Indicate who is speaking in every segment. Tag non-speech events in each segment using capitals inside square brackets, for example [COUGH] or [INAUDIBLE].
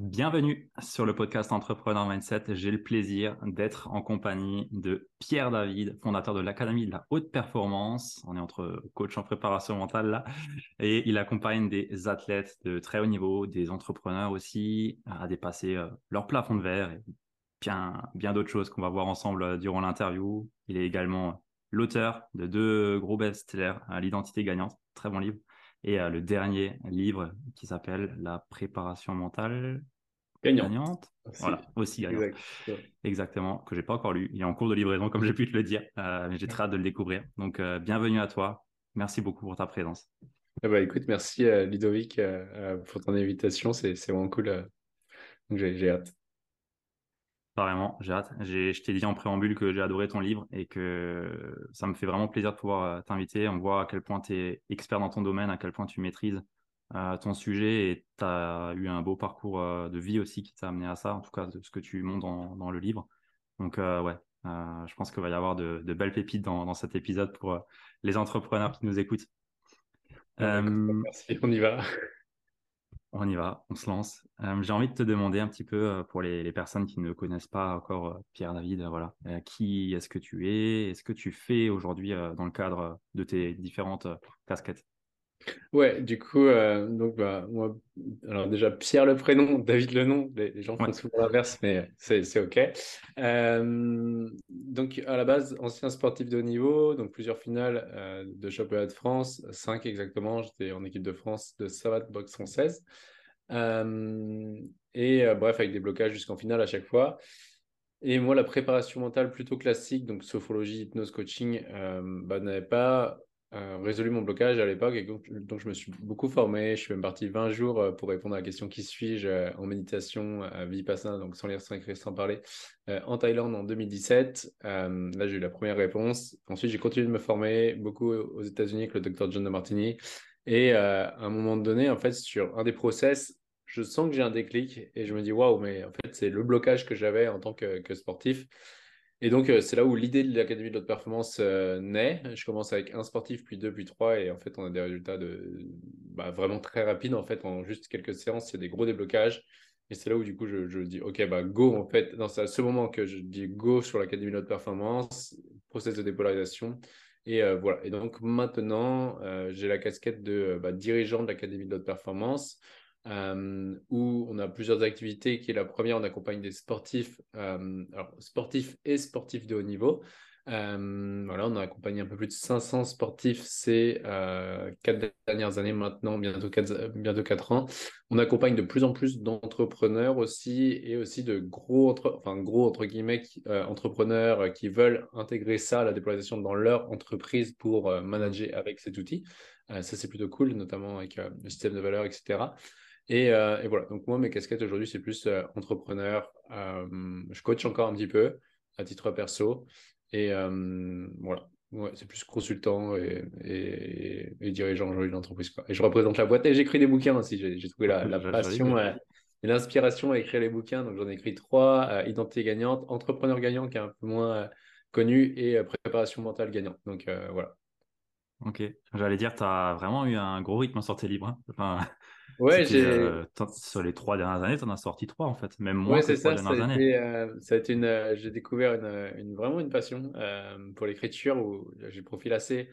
Speaker 1: Bienvenue sur le podcast Entrepreneur Mindset. J'ai le plaisir d'être en compagnie de Pierre David, fondateur de l'Académie de la haute performance. On est entre coach en préparation mentale là. Et il accompagne des athlètes de très haut niveau, des entrepreneurs aussi, à dépasser euh, leur plafond de verre et bien, bien d'autres choses qu'on va voir ensemble euh, durant l'interview. Il est également l'auteur de deux gros best-sellers, L'identité gagnante, très bon livre, et euh, le dernier livre qui s'appelle La préparation mentale gagnante. Voilà, aussi gagnante. Exactement, que j'ai pas encore lu. Il est en cours de livraison, comme [LAUGHS] j'ai pu te le dire, euh, mais j'ai très hâte de le découvrir. Donc, euh, bienvenue à toi. Merci beaucoup pour ta présence.
Speaker 2: Eh ben, écoute, merci Ludovic pour ton invitation. C'est vraiment cool. J'ai hâte.
Speaker 1: Vraiment, j'ai hâte. Je t'ai dit en préambule que j'ai adoré ton livre et que ça me fait vraiment plaisir de pouvoir euh, t'inviter. On voit à quel point tu es expert dans ton domaine, à quel point tu maîtrises euh, ton sujet et tu as eu un beau parcours euh, de vie aussi qui t'a amené à ça, en tout cas de ce que tu montres dans, le livre. Donc, ouais, je pense qu'il va y avoir de, belles pépites dans, cet épisode pour les entrepreneurs qui nous écoutent.
Speaker 2: Merci, on y va.
Speaker 1: On y va, on se lance. Euh, j'ai envie de te demander un petit peu euh, pour les, personnes qui ne connaissent pas encore euh, Pierre David, voilà, qui est-ce que tu es, est-ce que tu fais aujourd'hui dans le cadre de tes différentes casquettes?
Speaker 2: Ouais, du coup, donc bah, moi, alors déjà Pierre le prénom, [LAUGHS] David le nom, les, gens font souvent l'inverse, mais c'est ok. donc à la base, ancien sportif de haut niveau, donc plusieurs finales de championnat de France, cinq exactement. J'étais en équipe de France de savate boxe française. et bref, avec des blocages jusqu'en finale à chaque fois. Et moi, la préparation mentale plutôt classique, donc sophrologie, hypnose, coaching, bah, n'avait pas euh, résolu mon blocage à l'époque et donc, je me suis beaucoup formé. Je suis même parti 20 jours euh, pour répondre à la question qui suis-je euh, en méditation, à Vipassana, donc sans lire, sans écrire, sans parler, en Thaïlande en 2017. là, j'ai eu la première réponse. Ensuite, j'ai continué de me former beaucoup aux États-Unis avec le docteur John de Martini. Et à un moment donné, en fait, sur un des process, je sens que j'ai un déclic et je me dis waouh, mais en fait, c'est le blocage que j'avais en tant que, que sportif. Et donc, euh, c'est là où l'idée de l'Académie de l'Haute Performance euh, naît. Je commence avec un sportif, puis deux, puis trois, et en fait, on a des résultats de, bah, vraiment très rapides. En fait, en juste quelques séances, a des gros déblocages. Et c'est là où, du coup, je, dis, OK, bah, go, en fait. C'est à ce moment que je dis go sur l'Académie de l'Haute Performance, process de dépolarisation. Et euh, voilà. Et donc, maintenant, j'ai la casquette de bah, dirigeant de l'Académie de l'Haute Performance. Euh, où on a plusieurs activités. Qui est la première, on accompagne des sportifs, euh, sportifs et sportifs de haut niveau. Euh, voilà, on a accompagné un peu plus de 500 sportifs ces quatre dernières années maintenant, bientôt quatre, bientôt quatre ans. On accompagne de plus en plus d'entrepreneurs aussi et aussi de gros, entre, enfin gros entre guillemets, entrepreneurs qui veulent intégrer ça, la déployation dans leur entreprise pour manager avec cet outil. ça, c'est plutôt cool, notamment avec le système de valeur, etc. Euh, et, voilà, donc moi, mes casquettes aujourd'hui, c'est plus euh, entrepreneur. Euh, je coach encore un petit peu à titre perso. Et voilà, ouais, c'est plus consultant et, et, dirigeant aujourd'hui d'entreprise. Et je représente la boîte et j'écris des bouquins aussi. J'ai trouvé la, [LAUGHS] la passion et l'inspiration à écrire les bouquins. Donc j'en ai écrit trois Identité gagnante, Entrepreneur gagnant qui est un peu moins connu et Préparation mentale gagnante. Donc voilà.
Speaker 1: Ok, j'allais dire, tu as vraiment eu un gros rythme sur tes livres. Hein. Enfin,
Speaker 2: Ouais, j'ai. Euh,
Speaker 1: sur les trois dernières années, tu en as sorti trois en fait, même moins que les trois dernières
Speaker 2: années. Euh, ça a été une. Euh, j'ai découvert une, vraiment une passion pour l'écriture où j'ai le profil assez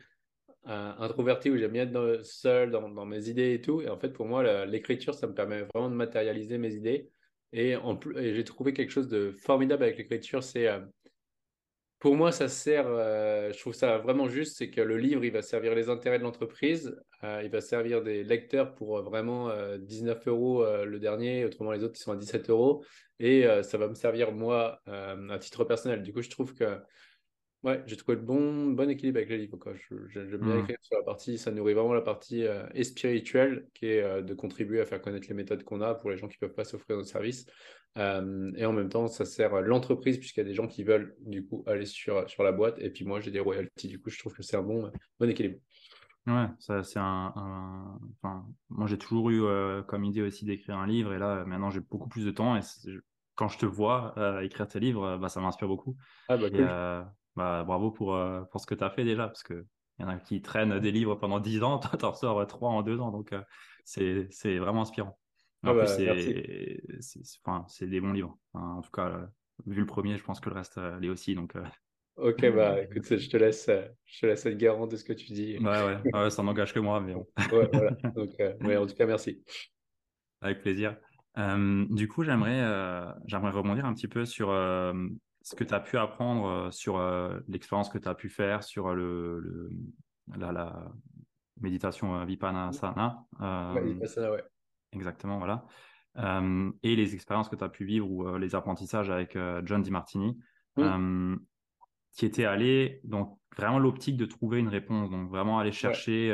Speaker 2: introverti où j'aime bien être seul dans, mes idées et tout. Et en fait, pour moi, l'écriture, ça me permet vraiment de matérialiser mes idées. Et, en plus, j'ai trouvé quelque chose de formidable avec l'écriture, c'est pour moi, ça sert, euh, je trouve ça vraiment juste, c'est que le livre, il va servir les intérêts de l'entreprise, euh, il va servir des lecteurs pour euh, vraiment 19 euros le dernier, autrement les autres, ils sont à 17 euros, et ça va me servir moi à titre personnel. Du coup, je trouve que Ouais, j'ai trouvé le bon, bon équilibre avec les livres. J'aime bien hmm. écrire sur la partie, ça nourrit vraiment la partie euh, spirituelle qui est euh, de contribuer à faire connaître les méthodes qu'on a pour les gens qui ne peuvent pas s'offrir notre service. Euh, et en même temps, ça sert l'entreprise puisqu'il y a des gens qui veulent du coup aller sur, sur la boîte. Et puis moi, j'ai des royalties. Du coup, je trouve que c'est un bon, bon équilibre.
Speaker 1: Ouais, ça c'est un, Enfin, moi j'ai toujours eu comme idée aussi d'écrire un livre et là maintenant j'ai beaucoup plus de temps et quand je te vois écrire tes livres, bah, ça m'inspire beaucoup.
Speaker 2: Ah bah cool.
Speaker 1: Bah, bravo pour, euh, pour ce que tu as fait déjà, parce qu'il y en a qui traînent des livres pendant 10 ans, [LAUGHS] toi, tu en sors 3 en 2 ans, donc euh, c'est vraiment inspirant. En ah plus, bah, c'est des bons livres. en tout cas, euh, vu le premier, je pense que le reste l'est aussi. Donc,
Speaker 2: Ok, [LAUGHS] bah écoute, je te laisse, je te laisse être garant de ce que tu dis.
Speaker 1: Ouais, ouais, ça n'engage que moi, mais bon. [LAUGHS]
Speaker 2: ouais, voilà. Donc, en tout cas, merci.
Speaker 1: Avec plaisir. du coup, j'aimerais j'aimerais rebondir un petit peu sur ce que tu as pu apprendre euh, sur euh, l'expérience que tu as pu faire sur le, le la, la, méditation euh, Vipassana.
Speaker 2: Vipassana, ouais.
Speaker 1: Exactement, voilà. et les expériences que tu as pu vivre ou les apprentissages avec John DiMartini, qui était allé donc vraiment l'optique de trouver une réponse, donc vraiment aller chercher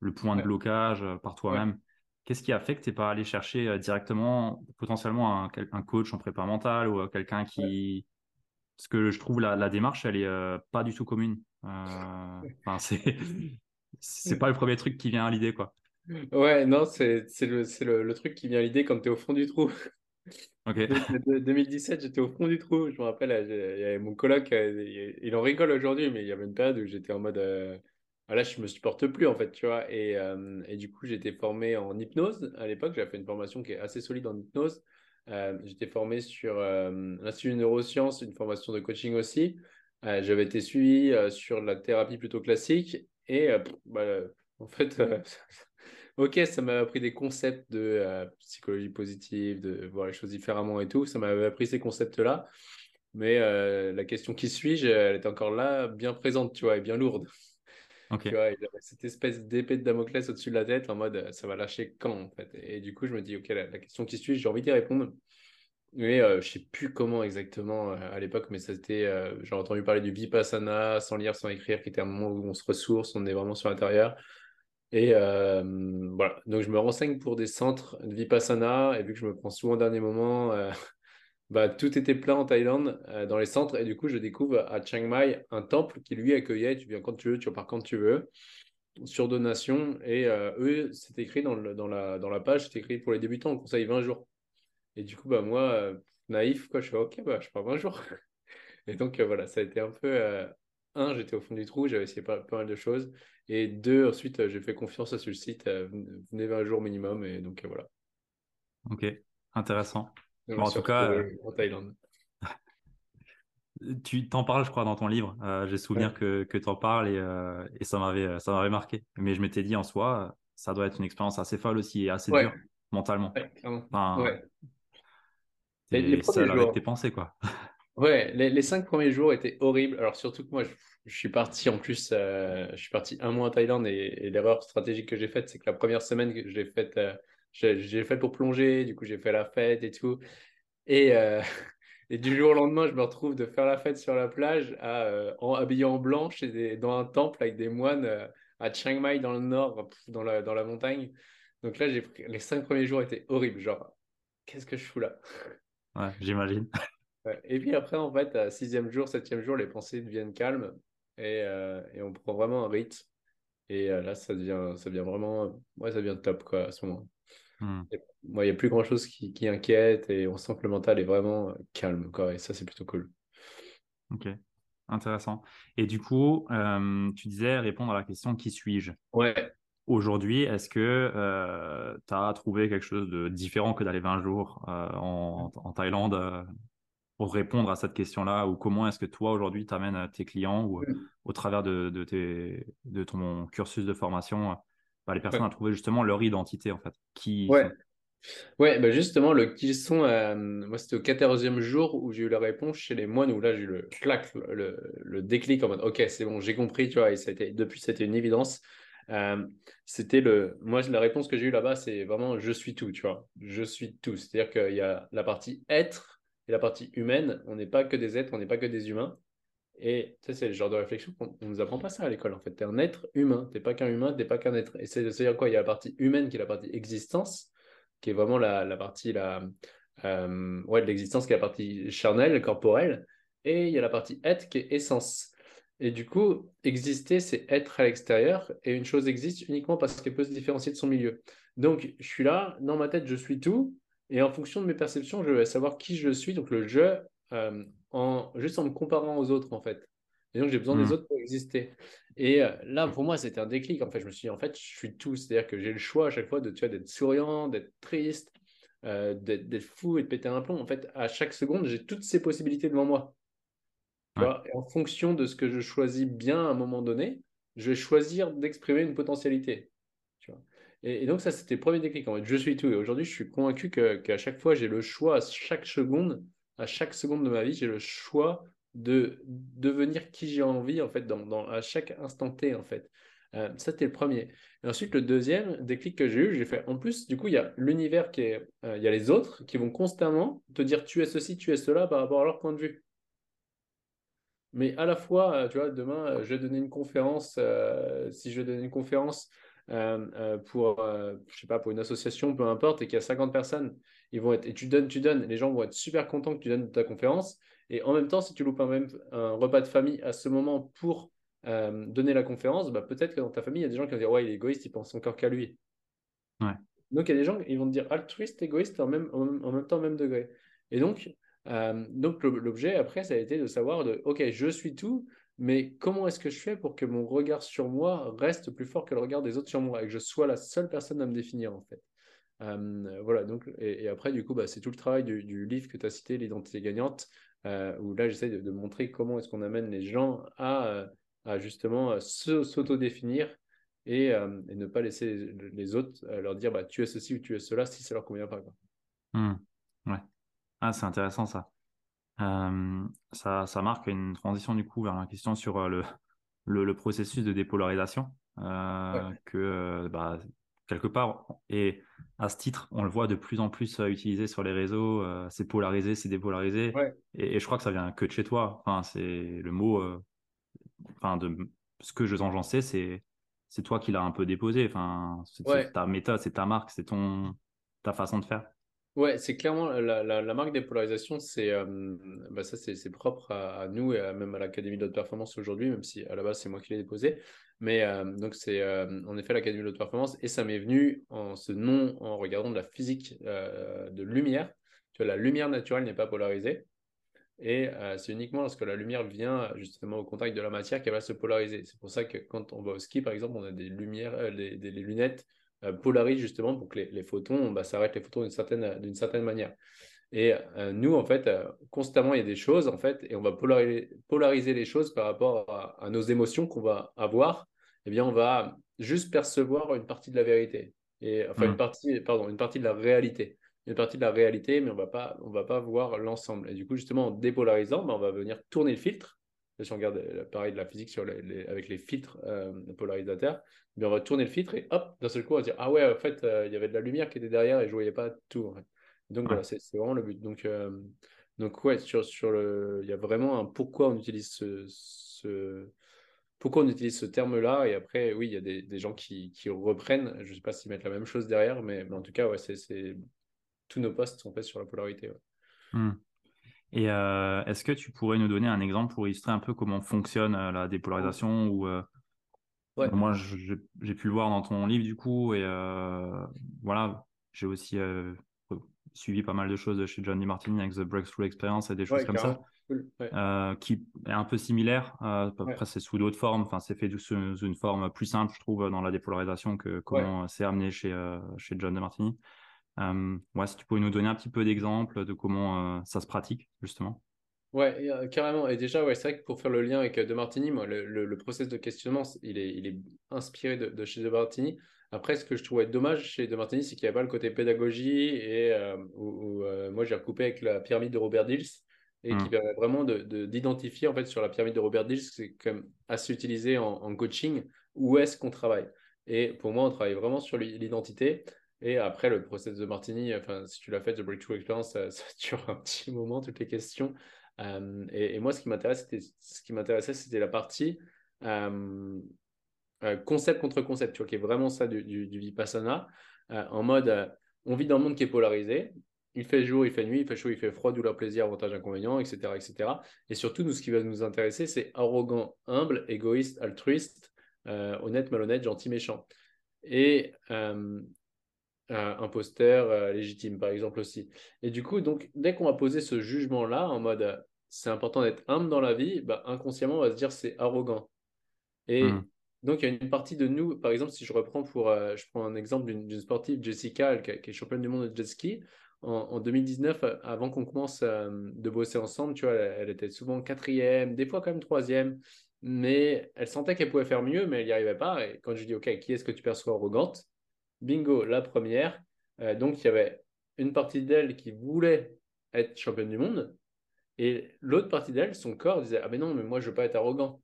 Speaker 1: le point de blocage par toi-même. Qu'est-ce qui a fait que tu n'es pas allé chercher directement potentiellement un, un, coach en prépa mentale ou quelqu'un qui, parce que je trouve la, la démarche, elle est euh, pas du tout commune. Euh, [LAUGHS] enfin, c'est c'est pas le premier truc qui vient à l'idée, quoi.
Speaker 2: Ouais, non, c'est le, le, le, truc qui vient à l'idée quand tu es au fond du trou.
Speaker 1: Ok.
Speaker 2: 2017, j'étais au fond du trou. Je me rappelle, il y avait mon coloc, euh, il en rigole aujourd'hui, mais il y avait une période où j'étais en mode. Ah, là, je me supporte plus, en fait, tu vois. Et, et du coup, j'étais formé en hypnose. À l'époque, j'avais fait une formation qui est assez solide en hypnose. Euh, j'étais formé sur euh, l'Institut de neurosciences, une formation de coaching aussi. Euh, j'avais été suivi sur la thérapie plutôt classique. Et bah, [LAUGHS] en fait, [LAUGHS] ok, ça m'a appris des concepts de psychologie positive, de voir les choses différemment et tout. Ça m'avait appris ces concepts-là. Mais la question qui suis-je, elle est encore là, bien présente, tu vois, et bien lourde.
Speaker 1: Tu
Speaker 2: vois, cette espèce d'épée de Damoclès au-dessus de la tête en mode ça va lâcher quand en fait. Et du coup, je me dis, ok, la, question qui suit, j'ai envie d'y répondre. Mais euh, je sais plus comment exactement euh, à l'époque, mais c'était, euh, j'ai entendu parler du Vipassana, sans lire, sans écrire, qui était un moment où on se ressource, on est vraiment sur l'intérieur. Et voilà, donc je me renseigne pour des centres de Vipassana, et vu que je me prends souvent au dernier moment, bah, tout était plein en Thaïlande, euh, dans les centres. Et du coup, je découvre à Chiang Mai un temple qui lui accueillait. Tu viens quand tu veux, tu repars quand tu veux, sur donation. Et euh, eux, c'est écrit dans, le, dans, la, dans la page, c'est écrit pour les débutants, on conseille 20 jours. Et du coup, bah, moi, euh, naïf, quoi, je fais OK, bah, je pars 20 jours. [LAUGHS] et donc, voilà, ça a été un peu. un, j'étais au fond du trou, j'avais essayé pas, pas, mal de choses. Et deux, ensuite, j'ai fait confiance à ce site. venez 20 jours minimum. Et donc, voilà.
Speaker 1: Ok, intéressant en tout cas, euh,
Speaker 2: en Thaïlande. [LAUGHS]
Speaker 1: Tu t'en parles, je crois, dans ton livre. Euh, j'ai souvenir que, que tu en parles et, euh, et ça m'avait ça m'avait marqué. Mais je m'étais dit en soi, ça doit être une expérience assez folle aussi et assez dure mentalement.
Speaker 2: Ouais,
Speaker 1: enfin. Les, les ça jours... tes pensées, quoi. [LAUGHS]
Speaker 2: Ouais, les, les, cinq premiers jours étaient horribles. Alors surtout que moi, je, suis parti en plus, je suis parti un mois en Thaïlande et, l'erreur stratégique que j'ai faite, c'est que la première semaine que j'ai faite j'ai fait pour plonger, du coup j'ai fait la fête et tout. Et, euh, [LAUGHS] et, du jour au lendemain, je me retrouve de faire la fête sur la plage, à, euh, en, habillé en blanc chez dans un temple avec des moines euh, à Chiang Mai dans le nord, dans la, dans la montagne. Donc là, les cinq premiers jours étaient horribles. Genre, qu'est-ce que je fous là? [LAUGHS]
Speaker 1: Ouais, j'imagine.
Speaker 2: Et puis après, en fait, à sixième jour, septième jour, les pensées deviennent calmes et, et on prend vraiment un rythme. Et là, ça devient, ça devient vraiment, ouais, ça devient top quoi, à ce moment. Hmm. Il n'y a plus grand chose qui, qui, inquiète et on sent que le mental est vraiment euh, calme. Quoi, et ça, c'est plutôt cool.
Speaker 1: Ok, intéressant. Et du coup, euh, tu disais répondre à la question qui suis-je?
Speaker 2: Ouais.
Speaker 1: Aujourd'hui, est-ce que euh, tu as trouvé quelque chose de différent que d'aller 20 jours en, en, Thaïlande pour répondre à cette question-là? Ou comment est-ce que toi, aujourd'hui, tu amènes tes clients ou hmm. au travers de, de, tes, de ton cursus de formation bah, les personnes à trouver justement leur identité en fait. Qui
Speaker 2: ouais. Ouais, bah justement, le qui sont, euh, moi c'était au 14e jour où j'ai eu la réponse chez les moines, où là j'ai eu le clac, le, le, déclic en mode ok, c'est bon, j'ai compris, tu vois, et depuis c'était une évidence. Euh, c'était le, moi la réponse que j'ai eue là-bas, c'est vraiment je suis tout, tu vois, je suis tout. C'est-à-dire qu'il y a la partie être et la partie humaine, on n'est pas que des êtres, on n'est pas que des humains. Et c'est le genre de réflexion qu'on ne nous apprend pas ça à l'école. En fait, tu es un être humain. Tu pas qu'un humain, tu pas qu'un être. Et c'est-à-dire quoi? Il y a la partie humaine qui est la partie existence, qui est vraiment la, la partie la, euh, ouais, de l'existence, qui est la partie charnelle, corporelle. Et il y a la partie être qui est essence. Et du coup, exister, c'est être à l'extérieur. Et une chose existe uniquement parce qu'elle peut se différencier de son milieu. Donc, je suis là, dans ma tête, je suis tout. Et en fonction de mes perceptions, je vais savoir qui je suis. Donc, le je, euh, en, juste en me comparant aux autres, en fait. Donc, j'ai besoin des hmm. autres pour exister. Et euh, là, pour moi, c'était un déclic. En fait, je me suis dit, en fait, je suis tout. C'est-à-dire que j'ai le choix à chaque fois de, tu vois, d'être souriant, d'être triste, euh, d'être fou et de péter un plomb. En fait, à chaque seconde, j'ai toutes ces possibilités devant moi. et en fonction de ce que je choisis bien à un moment donné, je vais choisir d'exprimer une potentialité. Tu vois. Et, donc, ça, c'était le premier déclic. En fait, je suis tout. Et aujourd'hui, je suis convaincu qu'à chaque fois, j'ai le choix, à chaque seconde, à chaque seconde de ma vie, j'ai le choix de devenir qui j'ai envie, en fait, dans, à chaque instant T, en fait. Euh, ça, c'était le premier. Et ensuite, le deuxième déclic que j'ai eu, j'ai fait, en plus, du coup, il y a l'univers qui est, euh, il y a les autres qui vont constamment te dire tu es ceci, tu es cela par rapport à leur point de vue. Mais à la fois, euh, tu vois, demain, je vais donner une conférence, si je vais donner une conférence pour, je sais pas, pour une association, peu importe, et qu'il y a 50 personnes, ils vont être, et tu donnes, tu donnes, les gens vont être super contents que tu donnes ta conférence. Et en même temps, si tu loupes un, même, un repas de famille à ce moment pour euh, donner la conférence, bah, peut-être que dans ta famille, il y a des gens qui vont dire Ouais, il est égoïste, il pense encore qu'à lui. Donc, il y a des gens qui vont te dire altruiste, égoïste en même, en même temps, même degré. Et donc, euh, donc l'objet, après, ça a été de savoir de Ok, je suis tout, mais comment est-ce que je fais pour que mon regard sur moi reste plus fort que le regard des autres sur moi et que je sois la seule personne à me définir, en fait? Euh, voilà, donc, et, après, du coup, bah, c'est tout le travail du, livre que tu as cité, L'identité gagnante, où là, j'essaie de, de, montrer comment est-ce qu'on amène les gens à à justement euh, s'auto-définir et, euh, et, ne pas laisser les, autres euh, leur dire bah, tu es ceci ou tu es cela si ça leur convient pas. Quoi.
Speaker 1: Mmh. Ouais. Ah, c'est intéressant ça. ça. Ça marque une transition du coup vers la question sur le, le, processus de dépolarisation que bah, quelque part, et à ce titre, on le voit de plus en plus utilisé sur les réseaux, c'est polarisé, c'est dépolarisé. Et, et, je crois que ça vient que de chez toi. Enfin, c'est le mot enfin, de ce que je j'en sais, c'est c'est toi qui l'as un peu déposé. Enfin, c'est ta méthode, c'est ta marque, c'est ton ta façon de faire.
Speaker 2: Ouais, c'est clairement la, la, marque des polarisations, c'est euh, bah ça c'est propre à, nous et même à l'Académie de haute performance aujourd'hui, même si à la base c'est moi qui l'ai déposé. Mais euh, donc c'est euh, en effet l'Académie de haute performance et ça m'est venu en ce nom en regardant de la physique de lumière. Tu vois, la lumière naturelle n'est pas polarisée. Et euh, c'est uniquement lorsque la lumière vient justement au contact de la matière qu'elle va se polariser. C'est pour ça que quand on va au ski, par exemple, on a des lumières, euh, des, lunettes euh, polarisées justement pour que les, photons, bah, s'arrêtent les photons d'une certaine, certaine manière. Et nous, en fait, constamment, il y a des choses, en fait, et on va polariser, polariser les choses par rapport à, nos émotions qu'on va avoir. Eh bien, on va juste percevoir une partie de la vérité. Et, enfin, une, mmh. partie, pardon, une partie de la réalité une partie de la réalité, mais on va pas, on va pas voir l'ensemble. Et du coup, justement, en dépolarisant, ben, on va venir tourner le filtre. Si on regarde euh, pareil de la physique sur les, avec les filtres euh, polarisateurs, ben, on va tourner le filtre et hop, d'un seul coup, on va dire Ah ouais, en fait, euh, il y avait de la lumière qui était derrière et je ne voyais pas tout. Donc voilà, c'est vraiment le but. Donc, donc ouais, sur, sur le, il y a vraiment un pourquoi on utilise ce, pourquoi on utilise ce terme-là. Et après, oui, il y a des, des gens qui, qui, reprennent. Je ne sais pas s'ils mettent la même chose derrière, mais, mais en tout cas, ouais, c'est tous nos posts sont faits sur la polarité.
Speaker 1: Hmm. Et euh, est-ce que tu pourrais nous donner un exemple pour illustrer un peu comment fonctionne euh, la dépolarisation ou euh, Moi, j'ai pu le voir dans ton livre du coup, et voilà, j'ai aussi suivi pas mal de choses chez John DeMartini avec The Breakthrough Experience et des choses comme ça, qui est un peu similaire. Après, c'est sous d'autres formes. Enfin, c'est fait sous une forme plus simple, je trouve, dans la dépolarisation que comment c'est amené chez, chez John DeMartini. Euh, ouais, si tu pouvais nous donner un petit peu d'exemples de comment euh, ça se pratique, justement.
Speaker 2: Ouais, euh, carrément. Et déjà, ouais, c'est vrai que pour faire le lien avec De Martini, moi, le, le, process de questionnement, il est, il est inspiré de, chez De Martini. Après, ce que je trouvais dommage chez De Martini, c'est qu'il n'y avait pas le côté pédagogie et où, moi j'ai recoupé avec la pyramide de Robert Dills et qui mmh. permet vraiment d'identifier en fait sur la pyramide de Robert Dills, c'est assez utilisé en, en coaching, où est-ce qu'on travaille. Et pour moi, on travaille vraiment sur l'identité. Et après, le process de Martini, enfin, si tu l'as fait, The Breakthrough Experience, ça, [LAUGHS] dure un petit moment, toutes les questions. et, moi, ce qui m'intéressait, c'était la partie concept contre concept, tu vois, qui est vraiment ça du, du, Vipassana, en mode, on vit dans un monde qui est polarisé, il fait jour, il fait nuit, il fait chaud, il fait froid, douleur, plaisir, avantage, inconvénient, etc., etc. Et surtout, nous, ce qui va nous intéresser, c'est arrogant, humble, égoïste, altruiste, euh, honnête, malhonnête, gentil, méchant. Et euh, euh, imposteur, légitime, par exemple aussi. Et du coup, donc, dès qu'on va poser ce jugement-là, en mode c'est important d'être humble dans la vie, bah, inconsciemment, on va se dire c'est arrogant. Et hmm. Donc, il y a une partie de nous, par exemple, si je reprends pour, je prends un exemple d'une sportive, Jessica, qui, est championne du monde de jet ski en, 2019, euh, avant qu'on commence euh, de bosser ensemble, tu vois, elle, était souvent quatrième, des fois quand même troisième, mais elle sentait qu'elle pouvait faire mieux, mais elle n'y arrivait pas. Et quand je dis, OK, qui est-ce que tu perçois arrogante? Bingo, la première. Euh, donc, il y avait une partie d'elle qui voulait être championne du monde, et l'autre partie d'elle, son corps disait, ah mais non, mais moi, je veux pas être arrogant.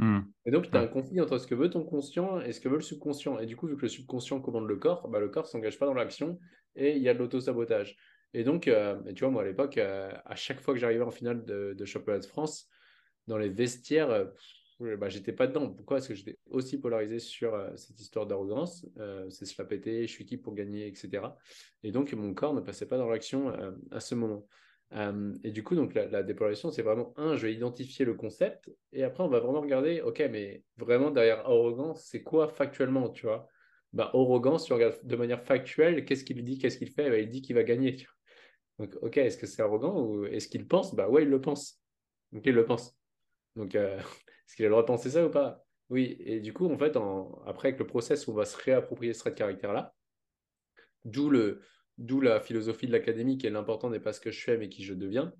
Speaker 2: Hmm. Et donc, tu as un conflit entre ce que veut ton conscient et ce que veut le subconscient. Et du coup, vu que le subconscient commande le corps, bah, le corps ne s'engage pas dans l'action et il y a de l'auto-sabotage. Et donc, euh, tu vois, moi, à l'époque, euh, à chaque fois que j'arrivais en finale de, de, championnat de France, dans les vestiaires, euh, bah, j'étais pas dedans. Pourquoi? Parce que j'étais aussi polarisé sur cette histoire d'arrogance. c'est se la péter, je suis qui pour gagner, etc. Et donc, mon corps ne passait pas dans l'action à ce moment. Euh, et du coup, donc la, dépolarisation, c'est vraiment un, je vais identifier le concept, et après, on va vraiment regarder, ok, mais vraiment derrière arrogance, c'est quoi factuellement, tu vois? Bah, Arrogance, tu regardes de manière factuelle, qu'est-ce qu'il dit, qu'est-ce qu'il fait? Bah, Il dit qu'il va gagner. Donc, ok, est-ce que c'est arrogant ou est-ce qu'il pense? Bah ouais, il le pense. Donc, il le pense. Donc, euh, [LAUGHS] est-ce qu'il a le droit de penser ça ou pas? Oui, et du coup, en fait, après, avec le process, on va se réapproprier ce trait de caractère-là. D'où le, D'où la philosophie de l'académie qui est l'important n'est pas ce que je fais, mais qui je deviens.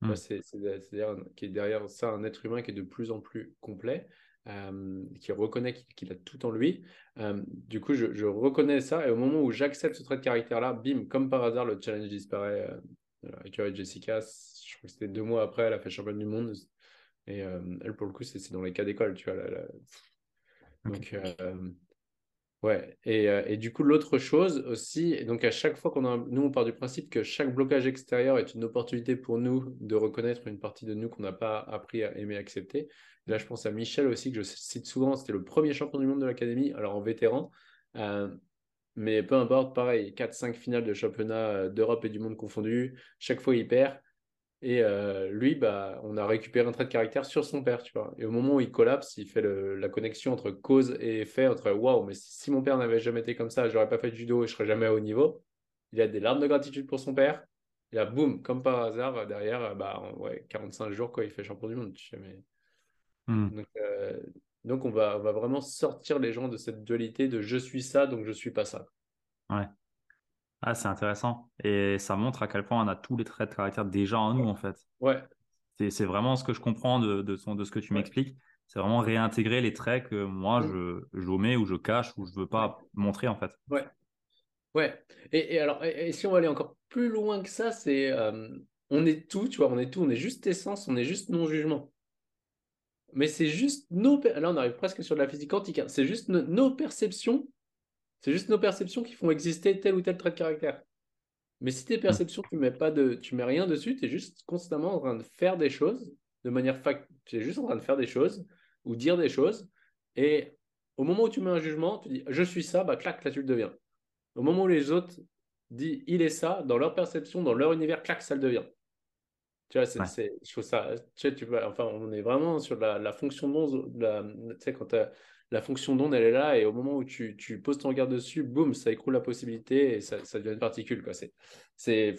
Speaker 2: Hmm. C'est-à-dire qui est derrière ça un être humain qui est de plus en plus complet, euh, qui reconnaît qu'il a tout en lui. Euh, du coup, je, reconnais ça et au moment où j'accepte ce trait de caractère-là, bim, comme par hasard, le challenge disparaît. Euh, Jessica, je crois que c'était deux mois après, elle a fait championne du monde. Et elle, pour le coup, c'est dans les cas d'école, tu vois. Donc, Ouais, euh, et, du coup, l'autre chose aussi, donc à chaque fois qu'on a, nous, on part du principe que chaque blocage extérieur est une opportunité pour nous de reconnaître une partie de nous qu'on n'a pas appris à aimer accepter. là, je pense à Michel aussi, que je cite souvent, c'était le premier champion du monde de l'académie, alors en vétéran, euh, mais peu importe, pareil, 4-5 finales de championnat euh, d'Europe et du monde confondus, chaque fois il perd, et euh, lui, bah, on a récupéré un trait de caractère sur son père, tu vois. Et au moment où il collapse, il fait la connexion entre cause et effet, entre waouh, mais si, mon père n'avait jamais été comme ça, j'aurais pas fait de judo et je serais jamais à haut niveau. Il a des larmes de gratitude pour son père. Et là, boum, comme par hasard, derrière, bah, ouais, 45 jours, quoi, il fait champion du monde. Tu sais, mais... Hmm. donc, euh, donc, on, va, on va vraiment sortir les gens de cette dualité de je suis ça, donc je suis pas ça.
Speaker 1: Ouais. Ah, c'est intéressant. Et ça montre à quel point on a tous les traits de caractère déjà en nous, en fait.
Speaker 2: Ouais.
Speaker 1: C'est vraiment ce que je comprends de, de, de ce que tu m'expliques. C'est vraiment réintégrer les traits que moi, mm. je, j'omets ou je cache ou je veux pas montrer, en fait.
Speaker 2: Ouais. Ouais. Et, alors, et, si on va aller encore plus loin que ça, c'est euh, on est tout, tu vois, on est tout, on est juste essence, on est juste non-jugement. Mais c'est juste nos. Là, on arrive presque sur de la physique quantique. Hein. C'est juste nos perceptions c'est juste nos perceptions qui font exister tel ou tel trait de caractère. Mais si tes perceptions, tu mets pas de, tu mets rien dessus, tu es juste constamment en train de faire des choses de manière fact, tu es juste en train de faire des choses ou dire des choses. Et au moment où tu mets un jugement, tu dis je suis ça, bah clac, là tu le deviens. Au moment où les autres disent il est ça, dans leur perception, dans leur univers, clac, ça le devient. Tu vois, c'est, je trouve ça, tu, tu vois, enfin, on est vraiment sur la, la fonction de tu sais, quand tu la fonction d'onde, elle est là, et au moment où tu, poses ton regard dessus, boum, ça écroule la possibilité et ça, devient une particule. Quoi. C'est, c'est,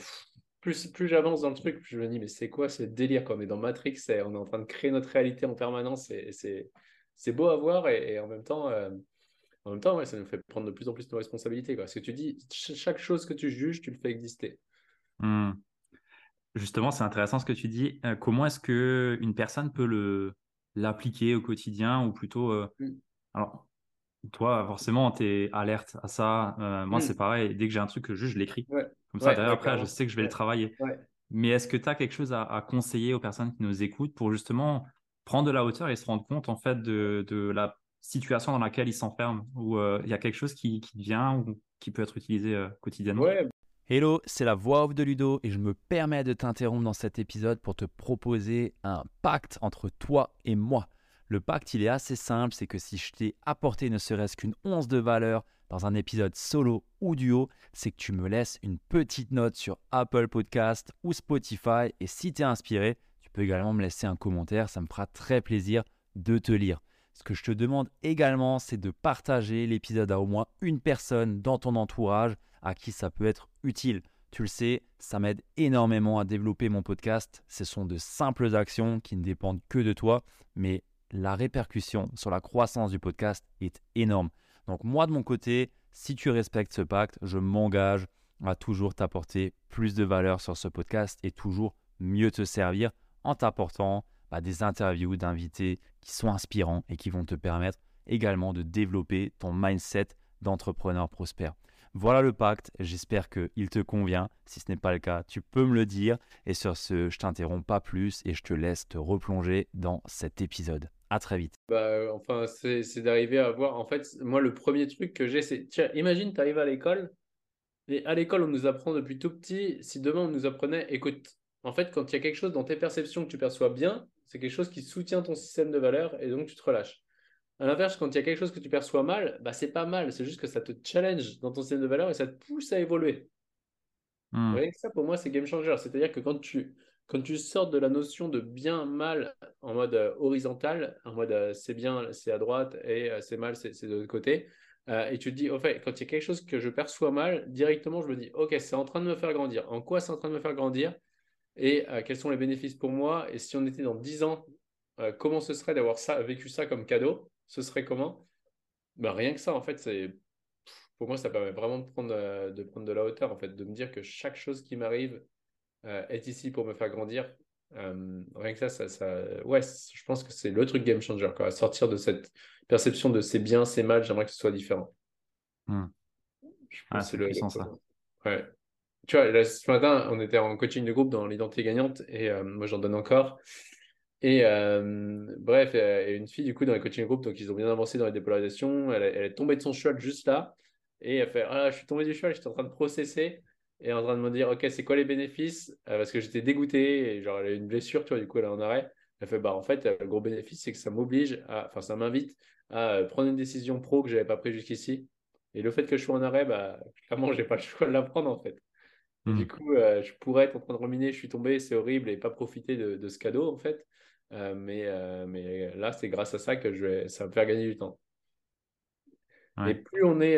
Speaker 2: plus, plus j'avance dans le truc, plus je me dis, mais c'est quoi ce délire quoi? Mais dans Matrix, on est en train de créer notre réalité en permanence, et, c'est, c'est beau à voir, et, en même temps, euh, en même temps ça nous fait prendre de plus en plus de responsabilités. Quoi. Parce que tu dis, chaque chose que tu juges, tu le fais exister.
Speaker 1: Hmm. Justement, c'est intéressant ce que tu dis. Euh, comment est-ce qu'une personne peut le, l'appliquer au quotidien ou plutôt euh, hmm. Alors, toi, forcément, tu es alerte à ça. Euh, moi, hmm. c'est pareil. Dès que j'ai un truc que je, je l'écris. Comme ça, derrière, après, je sais que je vais le travailler. Mais est-ce que tu as quelque chose à, conseiller aux personnes qui nous écoutent pour justement prendre de la hauteur et se rendre compte, en fait, de, la situation dans laquelle ils s'enferment? Ou euh, il y a quelque chose qui, qui vient ou qui peut être utilisé euh, quotidiennement?
Speaker 2: Ouais,
Speaker 1: Hello, c'est la voix off de Ludo et je me permets de t'interrompre dans cet épisode pour te proposer un pacte entre toi et moi. Le pacte, il est assez simple, c'est que si je t'ai apporté ne serait-ce qu'une once de valeur dans un épisode solo ou duo, c'est que tu me laisses une petite note sur Apple Podcast ou Spotify et si tu es inspiré, tu peux également me laisser un commentaire, ça me fera très plaisir de te lire. Ce que je te demande également, c'est de partager l'épisode à au moins une personne dans ton entourage à qui ça peut être utile. Tu le sais, ça m'aide énormément à développer mon podcast. Ce sont de simples actions qui ne dépendent que de toi, mais la répercussion sur la croissance du podcast est énorme. Donc moi de mon côté, si tu respectes ce pacte, je m'engage à toujours t'apporter plus de valeur sur ce podcast et toujours mieux te servir en t'apportant bah, des interviews d'invités qui sont inspirants et qui vont te permettre également de développer ton mindset d'entrepreneur prospère. Voilà le pacte, j'espère qu'il te convient. Si ce n'est pas le cas, tu peux me le dire. Et sur ce, je t'interromps pas plus et je te laisse te replonger dans cet épisode. À très vite.
Speaker 2: Bah, enfin, c'est d'arriver à voir. En fait, moi, le premier truc que j'ai, c'est tiens, imagine, tu arrives à l'école. Et à l'école, on nous apprend depuis tout petit. Si demain, on nous apprenait, écoute, en fait, quand il y a quelque chose dans tes perceptions que tu perçois bien, c'est quelque chose qui soutient ton système de valeurs et donc tu te relâches. À l'inverse, quand il y a quelque chose que tu perçois mal, bah, c'est pas mal. C'est juste que ça te challenge dans ton système de valeurs et ça te pousse à évoluer. Hmm. Rien que ça, pour moi, c'est game changer. C'est-à-dire que quand tu, quand tu sors de la notion de bien, mal en mode euh, horizontal, en mode euh, c'est bien, c'est à droite et euh, c'est mal, c'est de l'autre côté, et tu te dis, au fait, quand il y a quelque chose que je perçois mal, directement, je me dis, ok, c'est en train de me faire grandir. En quoi c'est en train de me faire grandir Et quels sont les bénéfices pour moi? Et si on était dans 10 ans, comment ce serait d'avoir ça, vécu ça comme cadeau? Ce serait comment? Ben, Rien que ça, en fait, c'est pour moi, ça permet vraiment de prendre, de prendre de la hauteur, en fait, de me dire que chaque chose qui m'arrive, euh, est ici pour me faire grandir. Euh, rien que ça, ça, ouais, je pense que c'est le truc game changer, quoi. Sortir de cette perception de c'est bien, c'est mal, j'aimerais que ce soit différent.
Speaker 1: Hmm. c'est le, ça.
Speaker 2: Ouais. Tu vois, ce matin, on était en coaching de groupe dans l'identité gagnante et euh, moi j'en donne encore. Et bref, et une fille, du coup, dans les coaching de groupe, donc ils ont bien avancé dans les dépolarisations. Elle, elle, est tombée de son cheval juste là. Et elle fait Ah, je suis tombée du cheval, j'étais en train de processer et en train de me dire, OK, c'est quoi les bénéfices? Euh, Parce que j'étais dégoûté, et genre, elle a une blessure, tu vois, du coup, elle est en arrêt. Elle fait, bah, en fait, le gros bénéfice, c'est que ça m'oblige, à, enfin, ça m'invite à euh, prendre une décision pro que je n'avais pas prise jusqu'ici. Et le fait que je sois en arrêt, bah, clairement, je n'ai pas le choix de la prendre, en fait. du mmh. coup, euh, je pourrais être en train de ruminer, je suis tombé, c'est horrible, et pas profiter de, ce cadeau, en fait. Mais, mais là, c'est grâce à ça que je vais, ça va me faire gagner du temps. Et plus on est